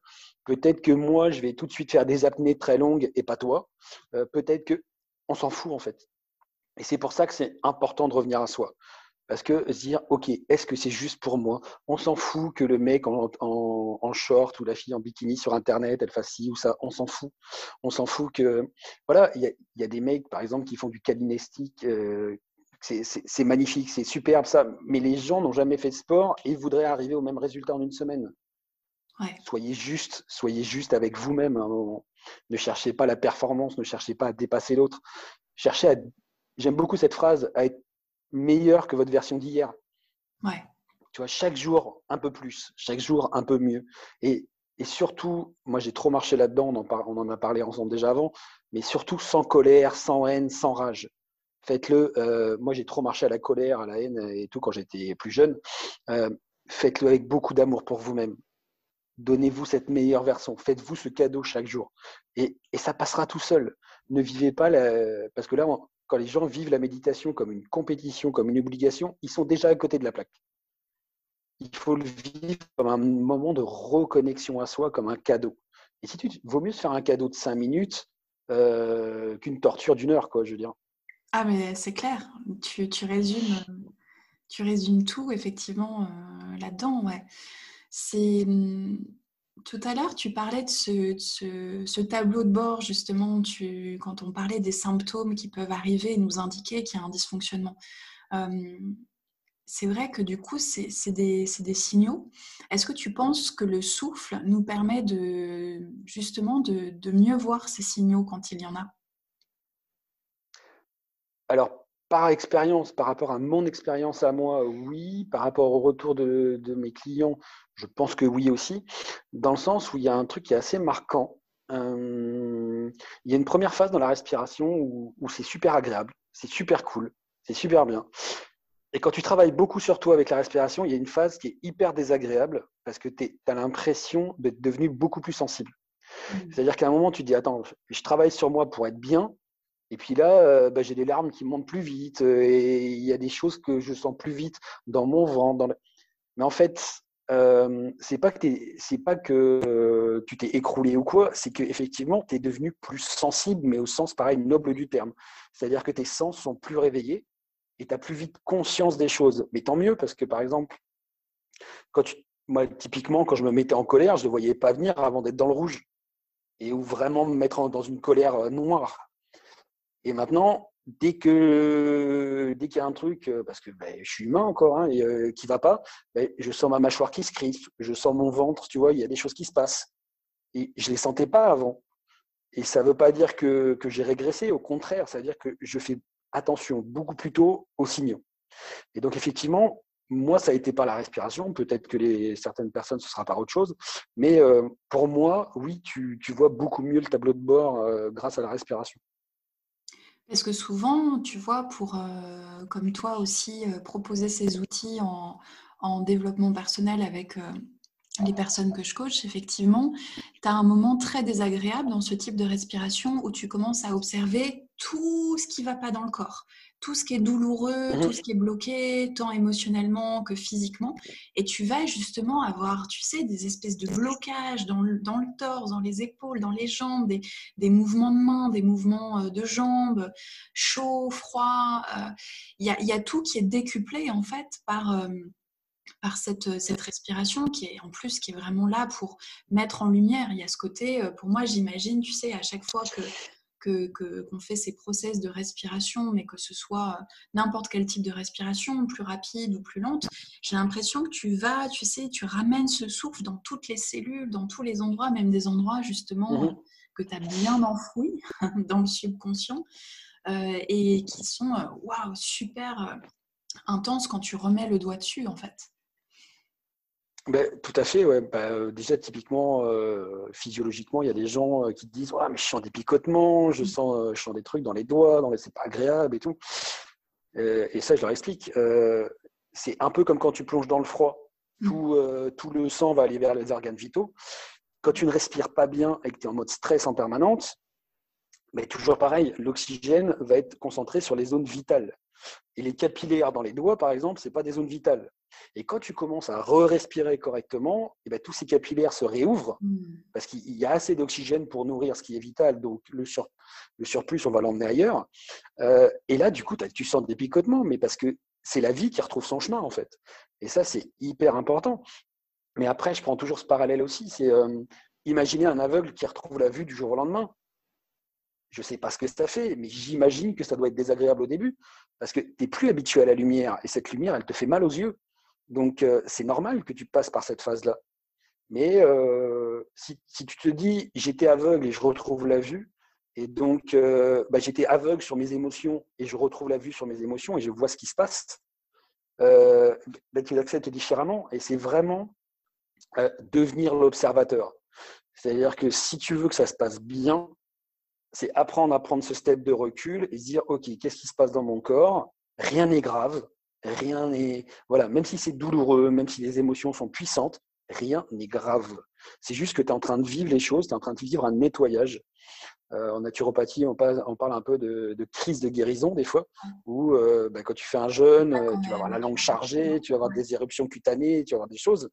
Peut-être que moi, je vais tout de suite faire des apnées très longues et pas toi. Euh, peut-être que on s'en fout en fait. Et c'est pour ça que c'est important de revenir à soi. Parce que se dire, OK, est-ce que c'est juste pour moi? On s'en fout que le mec en, short ou la fille en bikini sur Internet, elle fasse ci ou ça. On s'en fout. On s'en fout que. Voilà, il y, a, des mecs, par exemple, qui font du calinestique. Euh, c'est magnifique, c'est superbe ça. Mais les gens n'ont jamais fait de sport et voudraient arriver au même résultat en une semaine. Soyez juste, soyez juste avec vous-même Ne cherchez pas la performance, ne cherchez pas à dépasser l'autre. Cherchez à. J'aime beaucoup cette phrase, à être meilleur que votre version d'hier. Ouais. Tu vois, chaque jour un peu plus, chaque jour un peu mieux. Et, et surtout, moi j'ai trop marché là-dedans, on, on, en a parlé ensemble déjà avant, mais surtout sans colère, sans haine, sans rage. Faites-le. Euh, moi j'ai trop marché à la colère, à la haine et tout quand j'étais plus jeune. Euh, faites-le avec beaucoup d'amour pour vous-même. Donnez-vous cette meilleure version. Faites-vous ce cadeau chaque jour. Et, et, ça passera tout seul. Ne vivez pas, la... parce que là, quand les gens vivent la méditation comme une compétition, comme une obligation, ils sont déjà à côté de la plaque. Il faut le vivre comme un moment de reconnexion à soi, comme un cadeau. Et si tu vaut mieux se faire un cadeau de cinq minutes euh, qu'une torture d'une heure, quoi, je veux dire. Ah, mais c'est clair. Tu, résumes, tu résumes tout, effectivement, euh, là-dedans. Ouais. C'est tout à l'heure, tu parlais de ce, tableau de bord, justement, quand on parlait des symptômes qui peuvent arriver et nous indiquer qu'il y a un dysfonctionnement. C'est vrai que du coup, c'est des, des, signaux. Est-ce que tu penses que le souffle nous permet de, justement de, de mieux voir ces signaux quand il y en a? Alors, par expérience, par rapport à mon expérience à moi, oui. Par rapport au retour de, mes clients, je pense que oui aussi. Dans le sens où il y a un truc qui est assez marquant. Euh, il y a une première phase dans la respiration où, c'est super agréable, c'est super cool, c'est super bien. Et quand tu travailles beaucoup sur toi avec la respiration, il y a une phase qui est hyper désagréable parce que tu as l'impression d'être devenu beaucoup plus sensible. Mmh. C'est-à-dire qu'à un moment, tu te dis, attends, je travaille sur moi pour être bien, et puis là, euh, bah, j'ai des larmes qui montent plus vite euh, et il y a des choses que je sens plus vite dans mon ventre. Mais en fait, euh, c'est pas que, c'est pas que tu t'es écroulé ou quoi, c'est qu'effectivement, tu es devenu plus sensible, mais au sens pareil noble du terme. C'est-à-dire que tes sens sont plus réveillés et tu as plus vite conscience des choses. Mais tant mieux, parce que par exemple, quand moi, typiquement, quand je me mettais en colère, je ne voyais pas venir avant d'être dans le rouge. Et ou vraiment me mettre dans une colère noire. Et maintenant, dès que dès qu'il y a un truc, euh, parce que ben, je suis humain encore, hein, et, euh, qui va pas, ben, je sens ma mâchoire qui se crispe, je sens mon ventre, tu vois, il y a des choses qui se passent. Et je les sentais pas avant. Et ça ne veut pas dire que, j'ai régressé, au contraire, ça veut dire que je fais attention beaucoup plus tôt aux signaux. Et donc effectivement, moi, ça a été par la respiration. Peut-être que certaines personnes, ce sera par autre chose. Mais euh, pour moi, oui, tu, vois beaucoup mieux le tableau de bord grâce à la respiration. Parce que souvent, tu vois, pour, euh, comme toi aussi, euh, proposer ces outils en, développement personnel avec euh, les personnes que je coach, effectivement, tu as un moment très désagréable dans ce type de respiration où tu commences à observer tout ce qui ne va pas dans le corps tout ce qui est douloureux, tout ce qui est bloqué, tant émotionnellement que physiquement. Et tu vas justement avoir, tu sais, des espèces de blocages dans le, dans le torse, dans les épaules, dans les jambes, des, des mouvements de mains, des mouvements euh, de jambes, chaud, froid. Euh, il y, a, y, a, tout qui est décuplé en fait par... Euh, par cette, cette, respiration qui est en plus qui est vraiment là pour mettre en lumière. Il y a ce côté, pour moi j'imagine, tu sais, à chaque fois que qu'on fait ces process de respiration, mais que ce soit n'importe quel type de respiration, plus rapide ou plus lente, j'ai l'impression que tu vas, tu sais, tu ramènes ce souffle dans toutes les cellules, dans tous les endroits, même des endroits justement mmh que tu as bien enfouis dans le subconscient euh, et qui sont euh, waouh, super euh, intenses quand tu remets le doigt dessus en fait. Ben, tout à fait, ouais. Bah, euh, déjà, typiquement, euh, physiologiquement, il y a des gens euh, qui te disent ouais, mais je sens des picotements, je mmh. sens, je sens des trucs dans les doigts, dans les... c'est pas agréable et tout. et ça, je leur explique. c'est un peu comme quand tu plonges dans le froid. Mmh. Tout, tout, le sang va aller vers les organes vitaux. Quand tu ne respires pas bien et que tu es en mode stress en permanente, mais toujours pareil, l'oxygène va être concentré sur les zones vitales. Et les capillaires dans les doigts, par exemple, ce pas des zones vitales. Et quand tu commences à re-respirer correctement, et eh ben, tous ces capillaires se réouvrent mmh. parce qu'il y a assez d'oxygène pour nourrir ce qui est vital. Donc le, surplus, on va l'emmener ailleurs. Euh, et là, du coup, tu sens des picotements, mais parce que c'est la vie qui retrouve son chemin, en fait. Et ça, c'est hyper important. Mais après, je prends toujours ce parallèle aussi. C'est euh, imaginer un aveugle qui retrouve la vue du jour au lendemain. Je ne sais pas ce que ça fait, mais j'imagine que ça doit être désagréable au début, parce que tu n'es plus habitué à la lumière, et cette lumière, elle te fait mal aux yeux. Donc, euh, c'est normal que tu passes par cette phase-là. Mais euh, si, tu te dis, j'étais aveugle et je retrouve la vue, et donc euh, bah, j'étais aveugle sur mes émotions et je retrouve la vue sur mes émotions et je vois ce qui se passe, bah, tu l'acceptes différemment. Et c'est vraiment devenir l'observateur. C'est-à-dire que si tu veux que ça se passe bien, c'est apprendre à prendre ce step de recul et se dire, OK, qu'est-ce qui se passe dans mon corps? Rien n'est grave, Rien n'est. Voilà, même si c'est douloureux, même si les émotions sont puissantes, rien n'est grave. C'est juste que tu es en train de vivre les choses, tu es en train de vivre un nettoyage. Euh, en naturopathie, on parle, on parle un peu de, crise de guérison des fois, où euh, bah, quand tu fais un jeûne, euh, tu vas avoir la langue chargée, tu vas avoir des éruptions cutanées, tu vas avoir des choses.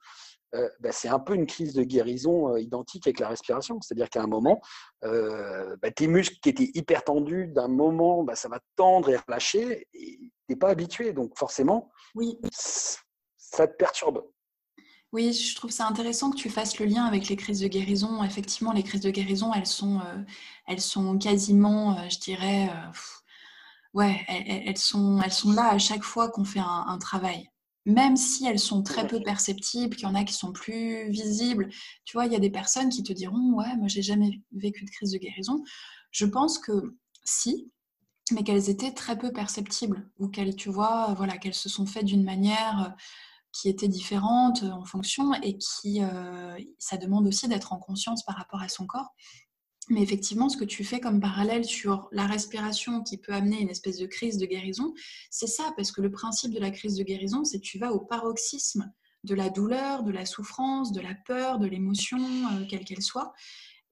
Bah, c'est un peu une crise de guérison identique avec la respiration. C'est-à-dire qu'à un moment, bah, tes muscles qui étaient hyper tendus, d'un moment, ça va tendre et relâcher, et tu n'es pas habitué. Donc forcément, oui. ça te perturbe. Oui, je trouve ça intéressant que tu fasses le lien avec les crises de guérison. Effectivement, les crises de guérison, elles sont, euh, elles sont quasiment, euh, je dirais, euh, ouais, elles, sont, elles sont là à chaque fois qu'on fait un, travail. Même si elles sont très peu perceptibles, qu'il y en a qui sont plus visibles. Tu vois, il y a des personnes qui te diront, ouais, moi, j'ai jamais vécu de crise de guérison. Je pense que si, mais qu'elles étaient très peu perceptibles ou qu'elles, tu vois, voilà, qu'elles se sont faites d'une manière qui était différente en fonction et qui, euh, ça demande aussi d'être en conscience par rapport à son corps. Mais effectivement, ce que tu fais comme parallèle sur la respiration qui peut amener une espèce de crise de guérison, c'est ça, parce que le principe de la crise de guérison, c'est que tu vas au paroxysme de la douleur, de la souffrance, de la peur, de l'émotion, euh, quelle qu'elle soit.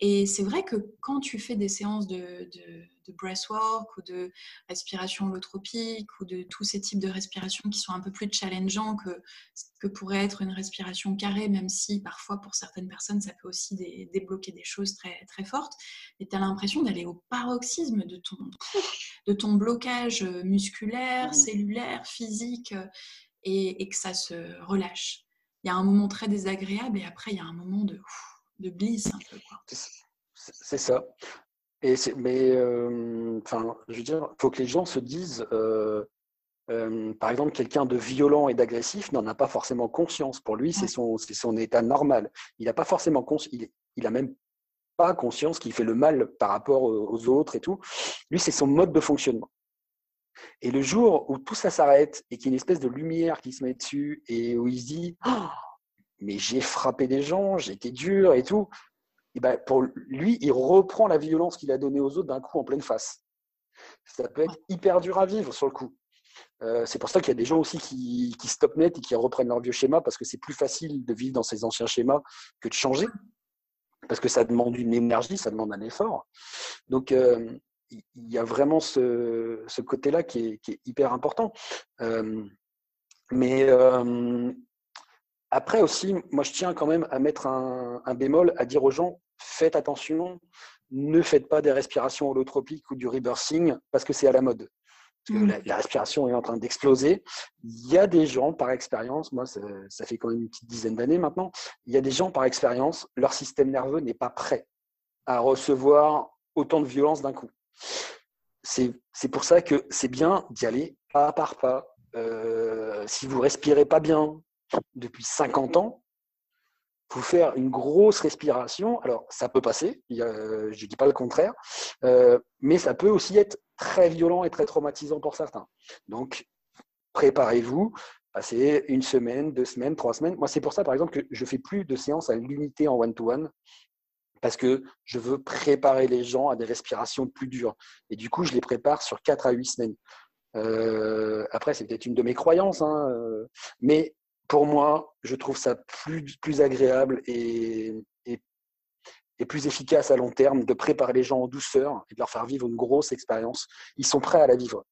Et c'est vrai que quand tu fais des séances de, de, de breathwork ou de respiration holotropique ou de tous ces types de respiration qui sont un peu plus challengeants que, que pourrait être une respiration carrée, même si parfois pour certaines personnes ça peut aussi débloquer des choses très, très fortes, et tu as l'impression d'aller au paroxysme de ton, de ton blocage musculaire, mmh. cellulaire, physique, et, et que ça se relâche. Il y a un moment très désagréable et après il y a un moment de de bliss un peu. C'est ça. Et mais euh, enfin, je veux dire, faut que les gens se disent, euh, euh, par exemple, quelqu'un de violent et d'agressif n'en a pas forcément conscience. Pour lui, c'est son, son état normal. Il n'a pas forcément conscience. Il, il a même pas conscience qu'il fait le mal par rapport aux autres et tout. Lui, c'est son mode de fonctionnement. Et le jour où tout ça s'arrête et qu'il y a une espèce de lumière qui se met dessus et où il se dit oh, mais j'ai frappé des gens, j'ai été dur et tout. Et ben pour lui, il reprend la violence qu'il a donnée aux autres d'un coup en pleine face. Ça peut être hyper dur à vivre sur le coup. Euh, c'est pour ça qu'il y a des gens aussi qui, qui stop net et qui reprennent leur vieux schéma parce que c'est plus facile de vivre dans ces anciens schémas que de changer. Parce que ça demande une énergie, ça demande un effort. Donc, euh, il y a vraiment ce, côté-là qui est, qui est, hyper important. Euh, mais après aussi, moi je tiens quand même à mettre un, bémol, à dire aux gens, faites attention, ne faites pas des respirations holotropiques ou du rebirthing parce que c'est à la mode. Parce que mm. la, respiration est en train d'exploser. Il y a des gens, par expérience, moi ça, ça, fait quand même une petite dizaine d'années maintenant, il y a des gens, par expérience, leur système nerveux n'est pas prêt à recevoir autant de violence d'un coup. C'est pour ça que c'est bien d'y aller pas par pas. Euh, si vous respirez pas bien, depuis 50 ans, faut faire une grosse respiration. Alors, ça peut passer, je ne dis pas le contraire, euh, mais ça peut aussi être très violent et très traumatisant pour certains. Donc, préparez-vous, passez une semaine, deux semaines, trois semaines. Moi, c'est pour ça, par exemple, que je fais plus de séances à l'unité en one-to-one. parce que je veux préparer les gens à des respirations plus dures. Et du coup, je les prépare sur 4 à 8 semaines. Euh, après, c'est peut-être une de mes croyances, hein, euh, mais pour moi, je trouve ça plus, plus agréable et, et, plus efficace à long terme de préparer les gens en douceur et de leur faire vivre une grosse expérience. Ils sont prêts à la vivre.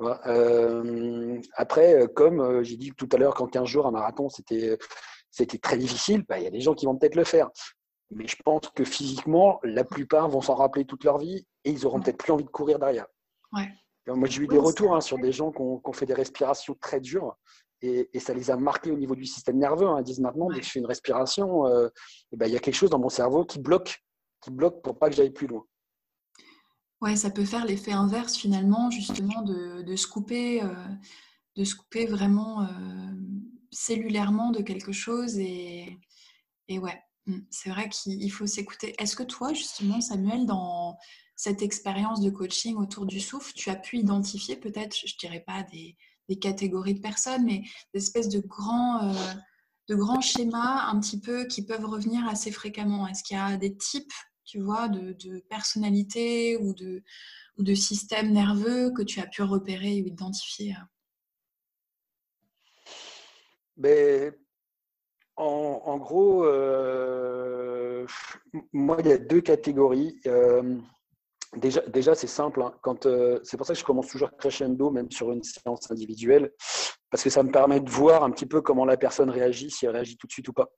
Euh, après, euh, comme euh, j'ai dit tout à l'heure, qu'en 15 jours, un marathon, c'était, très difficile, bah, il y a des gens qui vont peut-être le faire. Mais je pense que physiquement, la plupart vont s'en rappeler toute leur vie et ils auront peut-être plus envie de courir derrière. Moi, j'ai eu des retours hein, sur des gens qui ont, qui ont, fait des respirations très dures et, ça les a marqués au niveau du système nerveux. Hein. Ils disent maintenant, dès que je fais une respiration, euh, eh ben, il y a quelque chose dans mon cerveau qui bloque, qui bloque pour pas que j'aille plus loin. Ouais, ça peut faire l'effet inverse finalement, justement, de, se couper, euh, de se couper vraiment euh, cellulairement de quelque chose. Et, et ouais, hmm, c'est vrai qu'il faut s'écouter. Est-ce que toi, justement, Samuel, dans cette expérience de coaching autour du souffle, tu as pu identifier peut-être, je dirais pas des, des catégories de personnes, mais des espèces de grands, euh, de grands schémas un petit peu qui peuvent revenir assez fréquemment. Est-ce qu'il y a des types, tu vois, de, de personnalités ou de, ou de systèmes nerveux que tu as pu repérer ou identifier? Ben, en, gros, euh, moi, il y a deux catégories. Euh, Déjà, c'est simple. Hein. Euh, c'est pour ça que je commence toujours crescendo, même sur une séance individuelle, parce que ça me permet de voir un petit peu comment la personne réagit, si elle réagit tout de suite ou pas.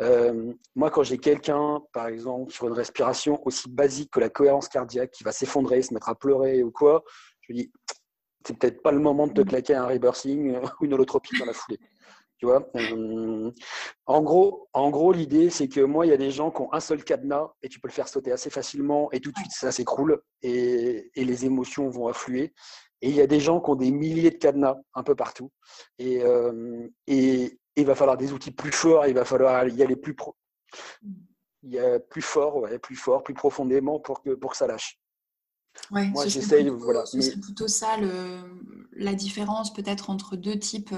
Euh, moi, quand j'ai quelqu'un, par exemple, sur une respiration aussi basique que la cohérence cardiaque, qui va s'effondrer, se mettre à pleurer ou quoi, je lui dis, c'est peut-être pas le moment de te claquer un rebirthing ou une holotropie dans la foulée. Tu vois en gros, en gros l'idée, c'est que moi, il y a des gens qui ont un seul cadenas et tu peux le faire sauter assez facilement et tout de suite, ça s'écroule et, les émotions vont affluer. Et il y a des gens qui ont des milliers de cadenas un peu partout. Et, et, il va falloir des outils plus forts, il va falloir y aller plus, pro... plus fort, plus fort, plus profondément pour que, pour que ça lâche. Ouais, Moi, j'essaye. Voilà. C'est plutôt ça le, la différence peut-être entre deux types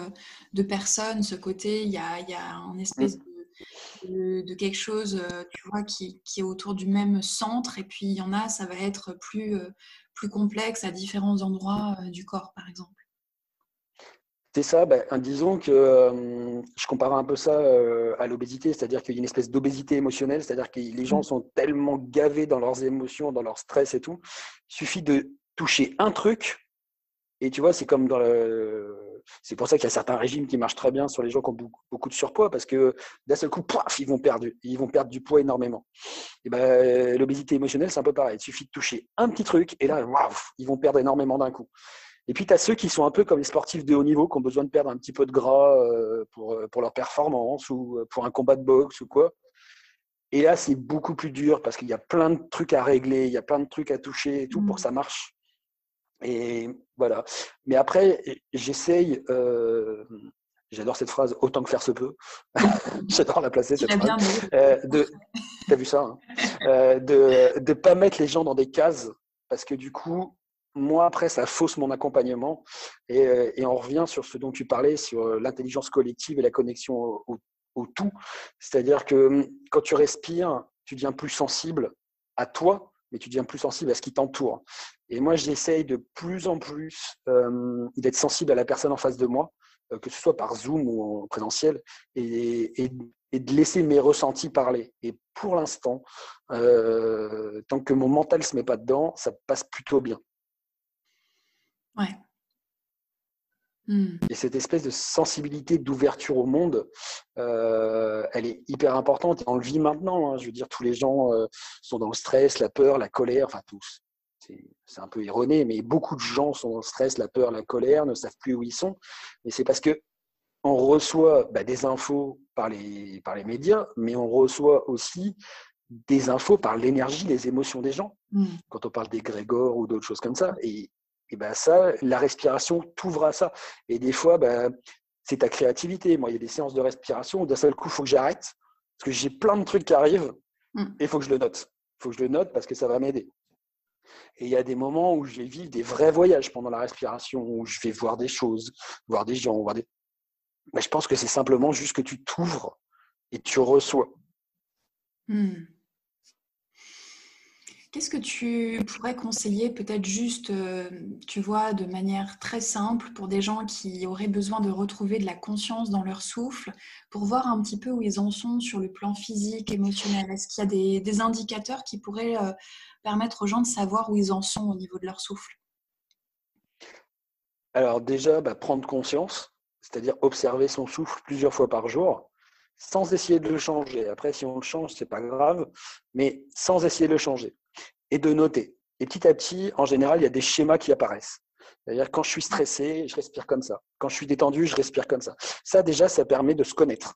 de personnes. Ce côté, il y a, il y a une espèce mm. de, de, quelque chose, tu vois, qui, qui, est autour du même centre. Et puis, il y en a, ça va être plus, plus complexe à différents endroits du corps, par exemple. C'est ça, ben, disons que euh, je compare un peu ça euh, à l'obésité, c'est-à-dire qu'il y a une espèce d'obésité émotionnelle, c'est-à-dire que les gens mmh. sont tellement gavés dans leurs émotions, dans leur stress et tout. Il suffit de toucher un truc, et tu vois, c'est comme dans le. C'est pour ça qu'il y a certains régimes qui marchent très bien sur les gens qui ont beaucoup, de surpoids, parce que d'un seul coup, ils vont perdre, ils vont perdre du poids énormément. Et ben, l'obésité émotionnelle, c'est un peu pareil. Il suffit de toucher un petit truc, et là, waouh, ils vont perdre énormément d'un coup. Et puis, tu as ceux qui sont un peu comme les sportifs de haut niveau, qui ont besoin de perdre un petit peu de gras euh, pour, euh, pour leur performance ou euh, pour un combat de boxe ou quoi. Et là, c'est beaucoup plus dur parce qu'il y a plein de trucs à régler, il y a plein de trucs à toucher et tout pour que mmh. ça marche. Et voilà. Mais après, j'essaye, j'adore cette phrase, autant que faire se peut. j'adore la placer, cette phrase. de, as vu ça hein De ne pas mettre les gens dans des cases parce que du coup, moi, après, ça fausse mon accompagnement. Euh, et, on revient sur ce dont tu parlais, sur euh, l'intelligence collective et la connexion au, tout. C'est-à-dire que hum, quand tu respires, tu deviens plus sensible à toi, mais tu deviens plus sensible à ce qui t'entoure. Et moi, j'essaye de plus en plus euh, d'être sensible à la personne en face de moi, que ce soit par Zoom ou en présentiel, et, de laisser mes ressentis parler. Et pour l'instant, tant que mon mental ne se met pas dedans, ça passe plutôt bien. Ouais. Mmh. Et cette espèce de sensibilité d'ouverture au monde, euh, elle est hyper importante. Et on le vit maintenant. Hein. Je veux dire, tous les gens euh, sont dans le stress, la peur, la colère, enfin tous. C'est un peu erroné, mais beaucoup de gens sont dans le stress, la peur, la colère, ne savent plus où ils sont. Mais c'est parce que on reçoit bah, des infos par les, par les médias, mais on reçoit aussi des infos par l'énergie, les émotions des gens. Mmh. Quand on parle des grégores ou d'autres choses comme ça. Et et ben ça, la respiration t'ouvre à ça. Et des fois, ben, c'est ta créativité. Moi, il y a des séances de respiration où d'un seul coup, il faut que j'arrête parce que j'ai plein de trucs qui arrivent mm. et il faut que je le note. Il faut que je le note parce que ça va m'aider. Et il y a des moments où je vais vivre des vrais voyages pendant la respiration, où je vais voir des choses, voir des gens, voir des. Mais je pense que c'est simplement juste que tu t'ouvres et tu reçois. Mm. Qu'est-ce que tu pourrais conseiller peut-être juste, euh, tu vois, de manière très simple pour des gens qui auraient besoin de retrouver de la conscience dans leur souffle, pour voir un petit peu où ils en sont sur le plan physique, émotionnel? Est-ce qu'il y a des, indicateurs qui pourraient euh, permettre aux gens de savoir où ils en sont au niveau de leur souffle? Alors déjà, bah, prendre conscience, c'est-à-dire observer son souffle plusieurs fois par jour sans essayer de le changer. Après, si on le change, c'est pas grave, mais sans essayer de le changer et de noter. Et petit à petit, en général, il y a des schémas qui apparaissent. C'est-à-dire quand je suis stressé, je respire comme ça. Quand je suis détendu, je respire comme ça. Ça, déjà, ça permet de se connaître.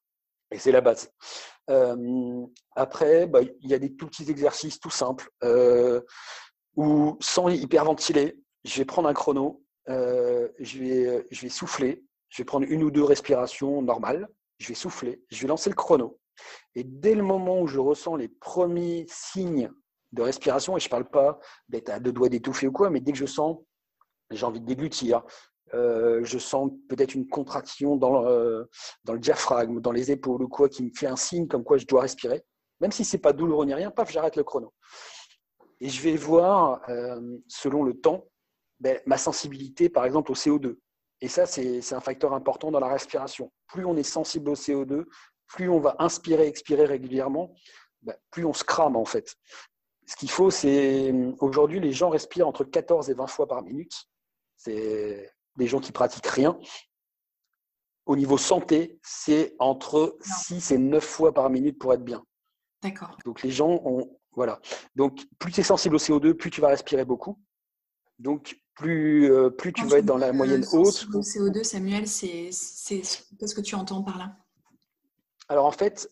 Et c'est la base. Euh, après, bah, il y a des tout petits exercices tout simples euh, où, sans hyperventiler, je vais prendre un chrono, euh, je, vais, je vais souffler, je vais prendre une ou deux respirations normales, je vais souffler, je vais lancer le chrono. Et dès le moment où je ressens les premiers signes de respiration, et je ne parle pas d'être à deux doigts d'étouffer ou quoi, mais dès que je sens, j'ai envie de déglutir, euh, je sens peut-être une contraction dans, euh, dans le diaphragme, dans les épaules ou quoi, qui me fait un signe comme quoi je dois respirer, même si ce n'est pas douloureux ni rien, paf, j'arrête le chrono. Et je vais voir, euh, selon le temps, ben, ma sensibilité, par exemple, au CO2. Et ça, c'est un facteur important dans la respiration. Plus on est sensible au CO2, plus on va inspirer, expirer régulièrement, ben, plus on se crame en fait ce qu'il faut, c'est aujourd'hui, les gens respirent entre 14 et 20 fois par minute. C'est des gens qui pratiquent rien. Au niveau santé, c'est entre 6 et 9 fois par minute pour être bien. D'accord. Donc les gens ont. Voilà. Donc plus tu es sensible au CO2, plus tu vas respirer beaucoup. Donc plus, plus tu vas être dans la moyenne haute. Le CO2, Samuel, c'est qu'est-ce que tu entends par là? Alors en fait,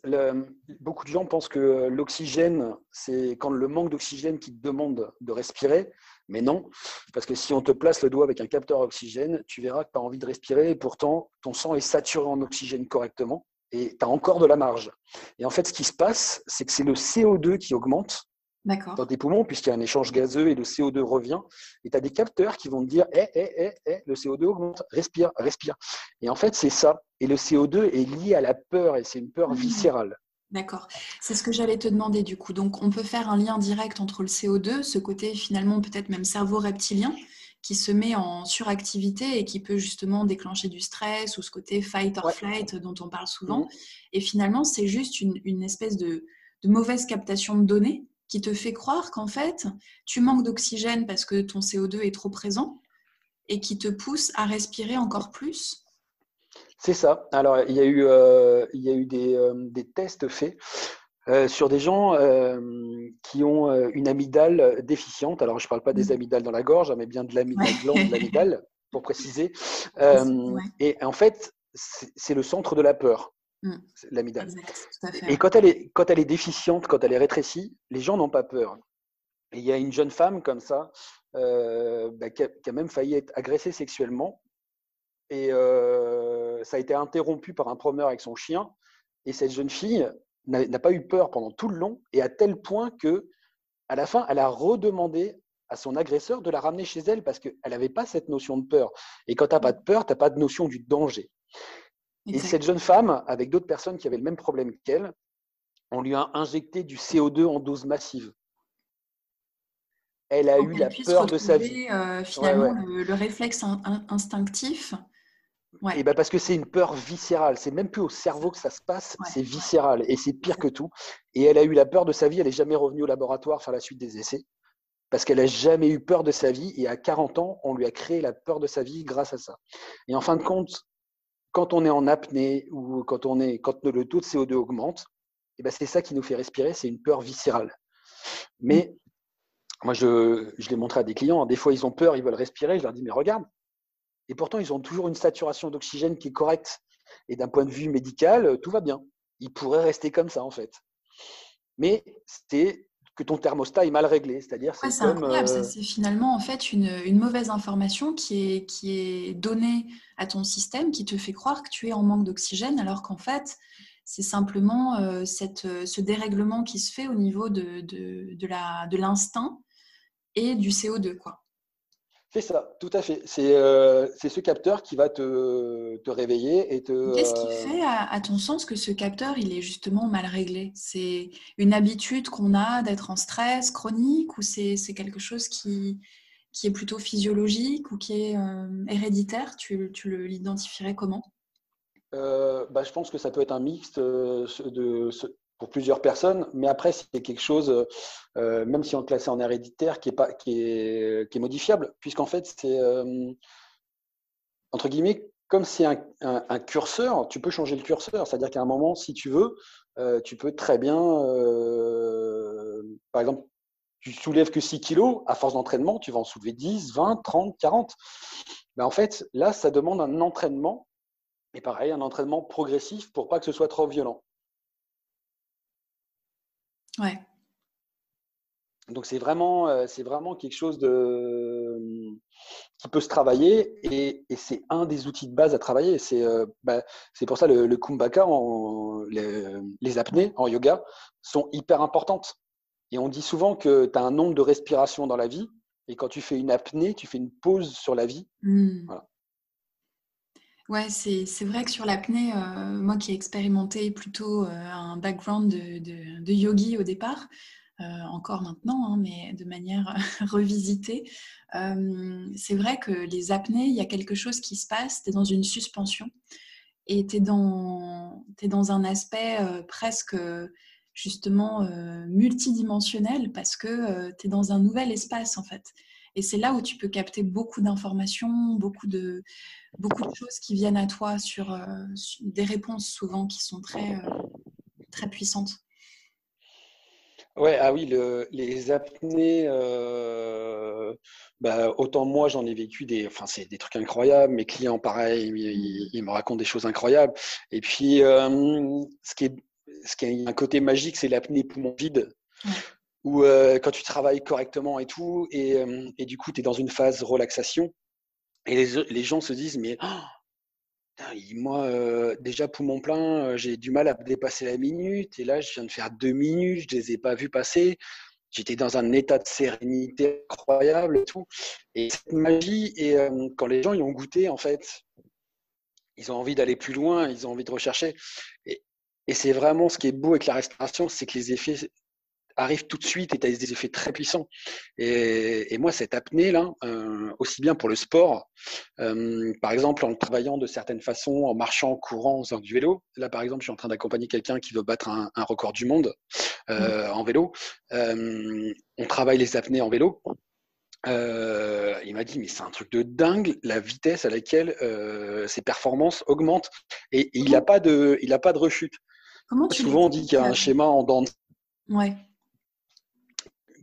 beaucoup de gens pensent que l'oxygène, c'est quand le manque d'oxygène qui te demande de respirer, mais non, parce que si on te place le doigt avec un capteur oxygène, tu verras que tu as envie de respirer et pourtant ton sang est saturé en oxygène correctement et tu as encore de la marge. Et en fait, ce qui se passe, c'est que c'est le CO2 qui augmente dans tes poumons, puisqu'il y a un échange gazeux et le CO2 revient. Et tu as des capteurs qui vont te dire eh, eh, eh, eh, le CO2 augmente, respire, respire. Et en fait, c'est ça. Et le CO2 est lié à la peur et c'est une peur mmh. viscérale. D'accord. C'est ce que j'allais te demander du coup. Donc, on peut faire un lien direct entre le CO2, ce côté finalement peut-être même cerveau reptilien, qui se met en suractivité et qui peut justement déclencher du stress ou ce côté fight or flight dont on parle souvent. Mmh. Et finalement, c'est juste une, espèce de, de, mauvaise captation de données qui te fait croire qu'en fait, tu manques d'oxygène parce que ton CO2 est trop présent et qui te pousse à respirer encore plus? C'est ça. Alors, il y a eu, euh, il y a eu des, euh, des tests faits euh, sur des gens qui ont une amygdale déficiente. Alors, je ne parle pas des mmh. amygdales dans la gorge, hein, mais bien de l'amygdale, de l'amygdale, pour préciser. Et en fait, c'est le centre de la peur. Mmh. l'amygdale. Et quand elle, est, quand elle est déficiente, quand elle est rétrécie, les gens n'ont pas peur. Et il y a une jeune femme comme ça, euh, bah, qui, a, même failli être agressée sexuellement. Et euh, ça a été interrompu par un promeneur avec son chien. Et cette jeune fille n'a pas eu peur pendant tout le long, et à tel point que, à la fin, elle a redemandé à son agresseur de la ramener chez elle parce qu'elle n'avait pas cette notion de peur. Et quand tu n'as pas de peur, tu n'as pas de notion du danger. Et cette jeune femme, avec d'autres personnes qui avaient le même problème qu'elle, on lui a injecté du CO2 en dose massive. Elle a eu la peur de sa vie. Euh, finalement, Le, réflexe instinctif. Et ben parce que c'est une peur viscérale. C'est même plus au cerveau que ça se passe, c'est viscéral. Et c'est pire que tout. Et elle a eu la peur de sa vie. Elle n'est jamais revenue au laboratoire faire la suite des essais. Parce qu'elle n'a jamais eu peur de sa vie. Et à 40 ans, on lui a créé la peur de sa vie grâce à ça. Et en fin de compte, quand on est en apnée ou quand, on est, quand le taux de CO2 augmente, eh ben c'est ça qui nous fait respirer, c'est une peur viscérale. Mais moi, je, je l'ai montré à des clients, des fois ils ont peur, ils veulent respirer, je leur dis, mais regarde. Et pourtant, ils ont toujours une saturation d'oxygène qui est correcte. Et d'un point de vue médical, tout va bien. Ils pourraient rester comme ça, en fait. Mais c'est que ton thermostat est mal réglé. C'est-à-dire, c'est incroyable. Euh, c'est finalement en fait une, mauvaise information qui est, qui est donnée à ton système, qui te fait croire que tu es en manque d'oxygène, alors qu'en fait, c'est simplement euh, cette, ce dérèglement qui se fait au niveau de, de, de l'instinct et du CO2. Quoi. C'est ça, tout à fait. C'est euh, ce capteur qui va te, te réveiller et te. Qu'est-ce qui euh, fait, à, ton sens, que ce capteur, il est justement mal réglé? C'est une habitude qu'on a d'être en stress chronique ou c'est quelque chose qui, qui est plutôt physiologique ou qui est euh, héréditaire? Tu, tu l'identifierais comment? Bah, Je pense que ça peut être un mixte de, pour plusieurs personnes, mais après, c'est quelque chose, euh, même si on le classait en héréditaire, qui est, pas, qui est, qui est modifiable, puisqu'en fait, c'est, euh, entre guillemets, comme c'est un, curseur, tu peux changer le curseur. C'est-à-dire qu'à un moment, si tu veux, euh, tu peux très bien, par exemple, tu soulèves que 6 kilos, à force d'entraînement, tu vas en soulever 10, 20, 30, 40. Mais en fait, là, ça demande un entraînement, et pareil, un entraînement progressif pour pas que ce soit trop violent. Ouais. Donc c'est vraiment, euh, c'est vraiment quelque chose de, qui peut se travailler et, c'est un des outils de base à travailler. C'est euh, bah, pour ça le, le kumbhaka, en, les, apnées en yoga sont hyper importantes. Et on dit souvent que tu as un nombre de respirations dans la vie et quand tu fais une apnée, tu fais une pause sur la vie. Mmh. Voilà. Ouais, c'est vrai que sur l'apnée, euh, moi qui ai expérimenté plutôt euh, un background de, yogi au départ, euh, encore maintenant, hein, mais de manière revisitée, c'est vrai que les apnées, il y a quelque chose qui se passe, tu es dans une suspension et tu es, dans, dans un aspect presque justement multidimensionnel parce que tu es dans un nouvel espace en fait. Et c'est là où tu peux capter beaucoup d'informations, beaucoup de, beaucoup de choses qui viennent à toi sur, euh, des réponses souvent qui sont très, euh, très puissantes. Ouais, ah oui, le, les apnées, euh, bah, autant moi j'en ai vécu des, enfin c'est des trucs incroyables. Mes clients, pareil, ils, me racontent des choses incroyables. Et puis, euh, ce qui est, ce qui a un côté magique, c'est l'apnée poumon vide, où euh, quand tu travailles correctement et tout, et, et du coup tu es dans une phase relaxation, et les, gens se disent mais oh, moi, euh, déjà poumon plein, euh, j'ai du mal à dépasser la minute. Et là, je viens de faire deux minutes, je les ai pas vus passer. J'étais dans un état de sérénité incroyable et tout. Et magie, et euh, quand les gens y ont goûté, en fait, ils ont envie d'aller plus loin, ils ont envie de rechercher. Et, et c'est vraiment ce qui est beau avec la restauration, c'est que les effets arrive tout de suite et tu as des effets très puissants. Et, moi, cette apnée-là, euh, aussi bien pour le sport, euh, par exemple en travaillant de certaines façons, en marchant, en courant, en faisant du vélo. Là, par exemple, je suis en train d'accompagner quelqu'un qui veut battre un, record du monde euh, mmh. en vélo. on travaille les apnées en vélo. il m'a dit, mais c'est un truc de dingue, la vitesse à laquelle ses performances augmentent. Et, il n'a pas, de, il pas de rechute. Comment Souvent, on dit qu'il y a un schéma en dents. Ouais.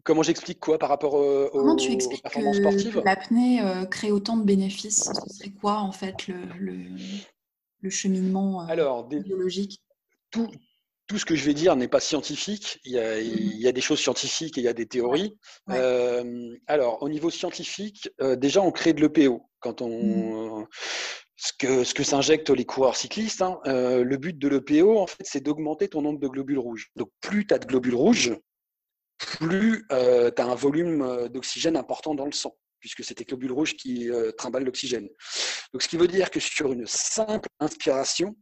Comment j'explique quoi par rapport aux, Comment tu expliques que l'apnée euh, crée autant de bénéfices? Ce serait quoi en fait le, le, cheminement euh, biologique? tout, tout ce que je vais dire n'est pas scientifique. Il y, a, il y, a, des choses scientifiques et il y a des théories. Euh, alors, au niveau scientifique, déjà, on crée de l'EPO. Quand on, mmh. ce que, ce que s'injectent les coureurs cyclistes, hein, le but de l'EPO, en fait, c'est d'augmenter ton nombre de globules rouges. Donc, plus tu as de globules rouges, plus euh, tu as un volume euh, d'oxygène important dans le sang, puisque c'est tes globules rouges qui euh, trimballent l'oxygène. Donc, ce qui veut dire que sur une simple inspiration,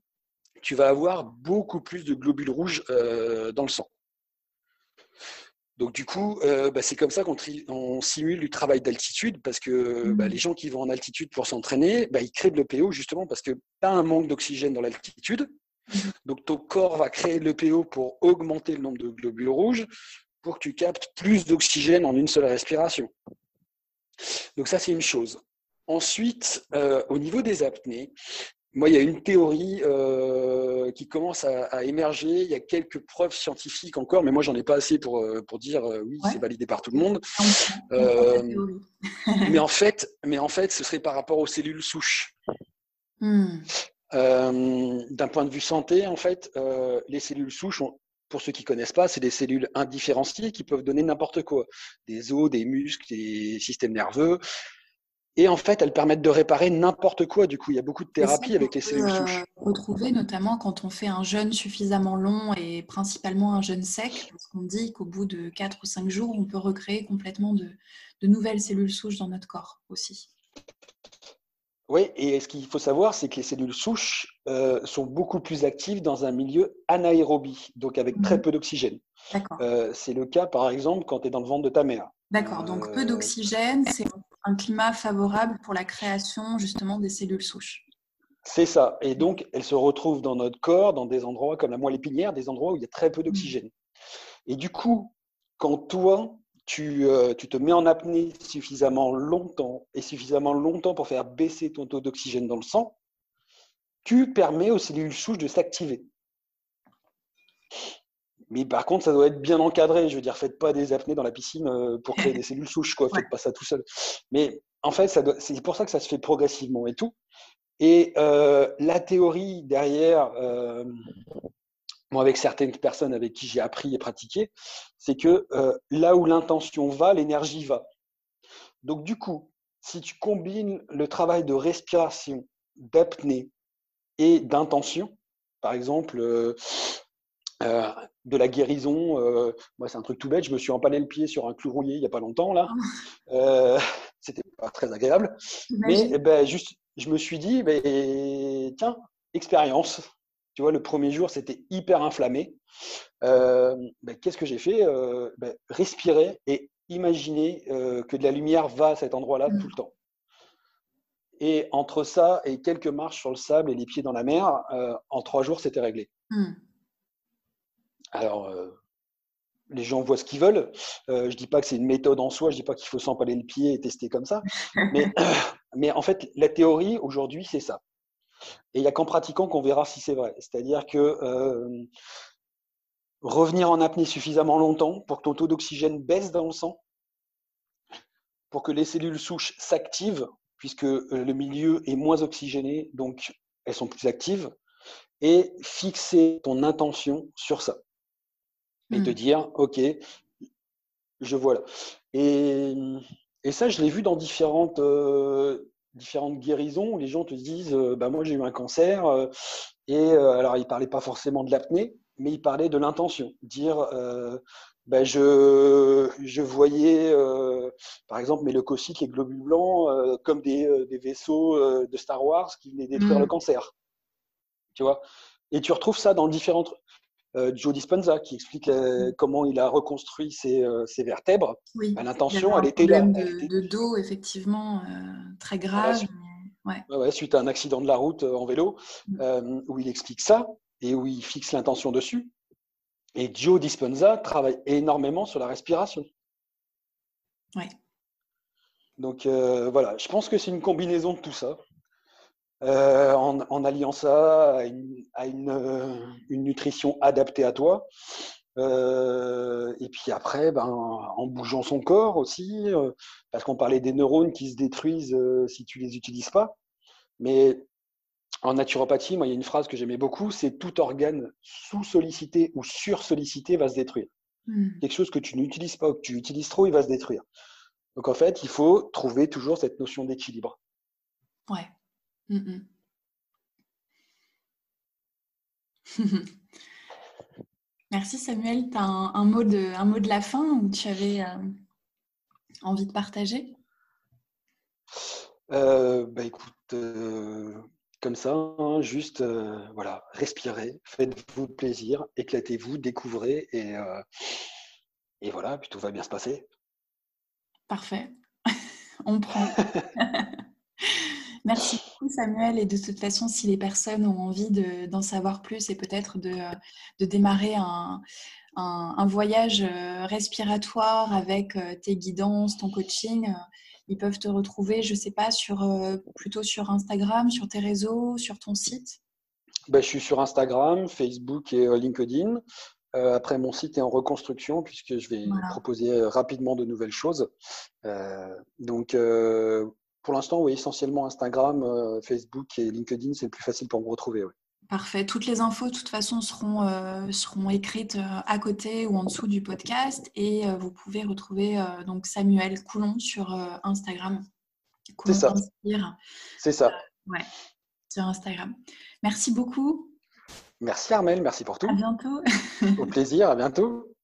tu vas avoir beaucoup plus de globules rouges dans le sang. Donc du coup, bah, c'est comme ça qu'on simule du travail d'altitude, parce que bah, mmh. les gens qui vont en altitude pour s'entraîner, bah, ils créent de l'EPO justement parce que tu as un manque d'oxygène dans l'altitude. Mmh. Donc ton corps va créer de l'EPO pour augmenter le nombre de globules rouges pour que tu captes plus d'oxygène en une seule respiration. Donc ça, c'est une chose. Ensuite, euh, au niveau des apnées, moi, il y a une théorie euh, qui commence à, émerger. Il y a quelques preuves scientifiques encore, mais moi, j'en ai pas assez pour, euh, pour dire oui, c'est validé par tout le monde. mais en fait, mais en fait, ce serait par rapport aux cellules souches. Hmm. D'un point de vue santé, en fait, les cellules souches ont pour ceux qui ne connaissent pas, c'est des cellules indifférenciées qui peuvent donner n'importe quoi. Des os, des muscles, des systèmes nerveux. Et en fait, elles permettent de réparer n'importe quoi. Du coup, il y a beaucoup de thérapies avec les cellules souches. Euh, retrouver notamment quand on fait un jeûne suffisamment long et principalement un jeûne sec, parce qu'on dit qu'au bout de 4 ou 5 jours, on peut recréer complètement de nouvelles cellules souches dans notre corps aussi. Oui, et ce qu'il faut savoir, c'est que les cellules souches euh, sont beaucoup plus actives dans un milieu anaérobie, donc avec très mhm. peu d'oxygène. Euh, c'est le cas, par exemple, quand tu es dans le ventre de ta mère. D'accord, donc peu euh, d'oxygène, c'est un climat favorable pour la création justement des cellules souches. C'est ça. Et donc, elles se retrouvent dans notre corps, dans des endroits comme la moelle épinière, des endroits où il y a très peu mhm. d'oxygène. Et du coup, quand toi, euh, tu, te mets en apnée suffisamment longtemps et suffisamment longtemps pour faire baisser ton taux d'oxygène dans le sang, tu permets aux cellules souches de s'activer. Mais par contre, ça doit être bien encadré. Je veux dire, faites pas des apnées dans la piscine euh, pour créer des cellules souches, quoi. Faites pas ça tout seul. Mais en fait, c'est pour ça que ça se fait progressivement et tout. Et euh, la théorie derrière, moi, avec certaines personnes avec qui j'ai appris et pratiqué, c'est que euh, là où l'intention va, l'énergie va. Donc, du coup, si tu combines le travail de respiration, d'apnée et d'intention, par exemple, euh, euh, de la guérison, moi, c'est un truc tout bête, je me suis empalé le pied sur un clou rouillé il n'y a pas longtemps, là. C'était pas très agréable. Mais eh ben, juste, je me suis dit, ben, tiens, expérience tu vois, le premier jour, c'était hyper inflammé. Euh, ben, qu'est-ce que j'ai fait euh, ben, Respirer et imaginer euh, que de la lumière va à cet endroit-là mmh. tout le temps. Et entre ça et quelques marches sur le sable et les pieds dans la mer, en trois jours, c'était réglé. Mmh. Alors, les gens voient ce qu'ils veulent. je ne dis pas que c'est une méthode en soi, je ne dis pas qu'il faut s'empaler le pied et tester comme ça. mais, mais en fait, la théorie, aujourd'hui, c'est ça. Et il n'y a qu'en pratiquant qu'on verra si c'est vrai. C'est-à-dire que euh, revenir en apnée suffisamment longtemps pour que ton taux d'oxygène baisse dans le sang, pour que les cellules souches s'activent, puisque euh, le milieu est moins oxygéné, donc elles sont plus actives, et fixer ton intention sur ça. Et te mmh. dire, OK, je vois là. Et, ça, je l'ai vu dans différentes, euh, différentes guérisons où les gens te disent euh, bah, Moi, j'ai eu un cancer. et alors, ils ne parlaient pas forcément de l'apnée, mais il parlait de l'intention. Dire, euh, ben je, je, voyais, euh, par exemple, mes leucocytes, les globules blancs, euh, comme des, euh, des vaisseaux euh, de Star Wars qui venaient détruire le mm. cancer. Tu vois? Et tu retrouves ça dans différentes. Joe Dispenza qui explique mm. comment il a reconstruit ses, ses vertèbres. Oui, ben, L'intention, elle était là. De, de dos, effectivement, très grave. ouais. Ouais, suite à un accident de la route en vélo, mm. où il explique ça et où il fixe l'intention dessus. Et Joe Dispenza travaille énormément sur la respiration. Oui. Donc euh, voilà, je pense que c'est une combinaison de tout ça. Euh, en, alliant ça à, une, euh, une, nutrition adaptée à toi. et puis après, ben, en bougeant son corps aussi, parce qu'on parlait des neurones qui se détruisent si tu les utilises pas. Mais en naturopathie, moi, il y a une phrase que j'aimais beaucoup, c'est tout organe sous-sollicité ou sur-sollicité va se détruire. Hmm. Quelque chose que tu n'utilises pas ou que tu utilises trop, il va se détruire. Donc en fait, il faut trouver toujours cette notion d'équilibre. Ouais. Merci Samuel. Tu as un, mot de, un mot de la fin où tu avais euh, envie de partager? Euh, bah, Écoute, euh, comme ça, hein, juste voilà, respirez, faites-vous plaisir, éclatez-vous, découvrez et, et voilà, puis tout va bien se passer. Parfait, on prend. Merci beaucoup Samuel et de toute façon si les personnes ont envie d'en savoir plus et peut-être de, de, démarrer un, un, un, voyage euh, respiratoire avec tes guidances, ton coaching, ils peuvent te retrouver, je ne sais pas, sur, euh, plutôt sur Instagram, sur tes réseaux, sur ton site? Ben, Je suis sur Instagram, Facebook et euh, LinkedIn. Euh, après, mon site est en reconstruction puisque je vais proposer rapidement de nouvelles choses. donc, pour l'instant, oui, essentiellement Instagram, Facebook et LinkedIn, c'est le plus facile pour me retrouver. Parfait. Toutes les infos, de toute façon, seront, euh, seront écrites euh, à côté ou en dessous du podcast. Et euh, vous pouvez retrouver donc Samuel Coulon sur Instagram. C'est ça. C'est ça. ouais, sur Instagram. Merci beaucoup. Merci Armel, merci pour tout. À bientôt. Au plaisir, à bientôt.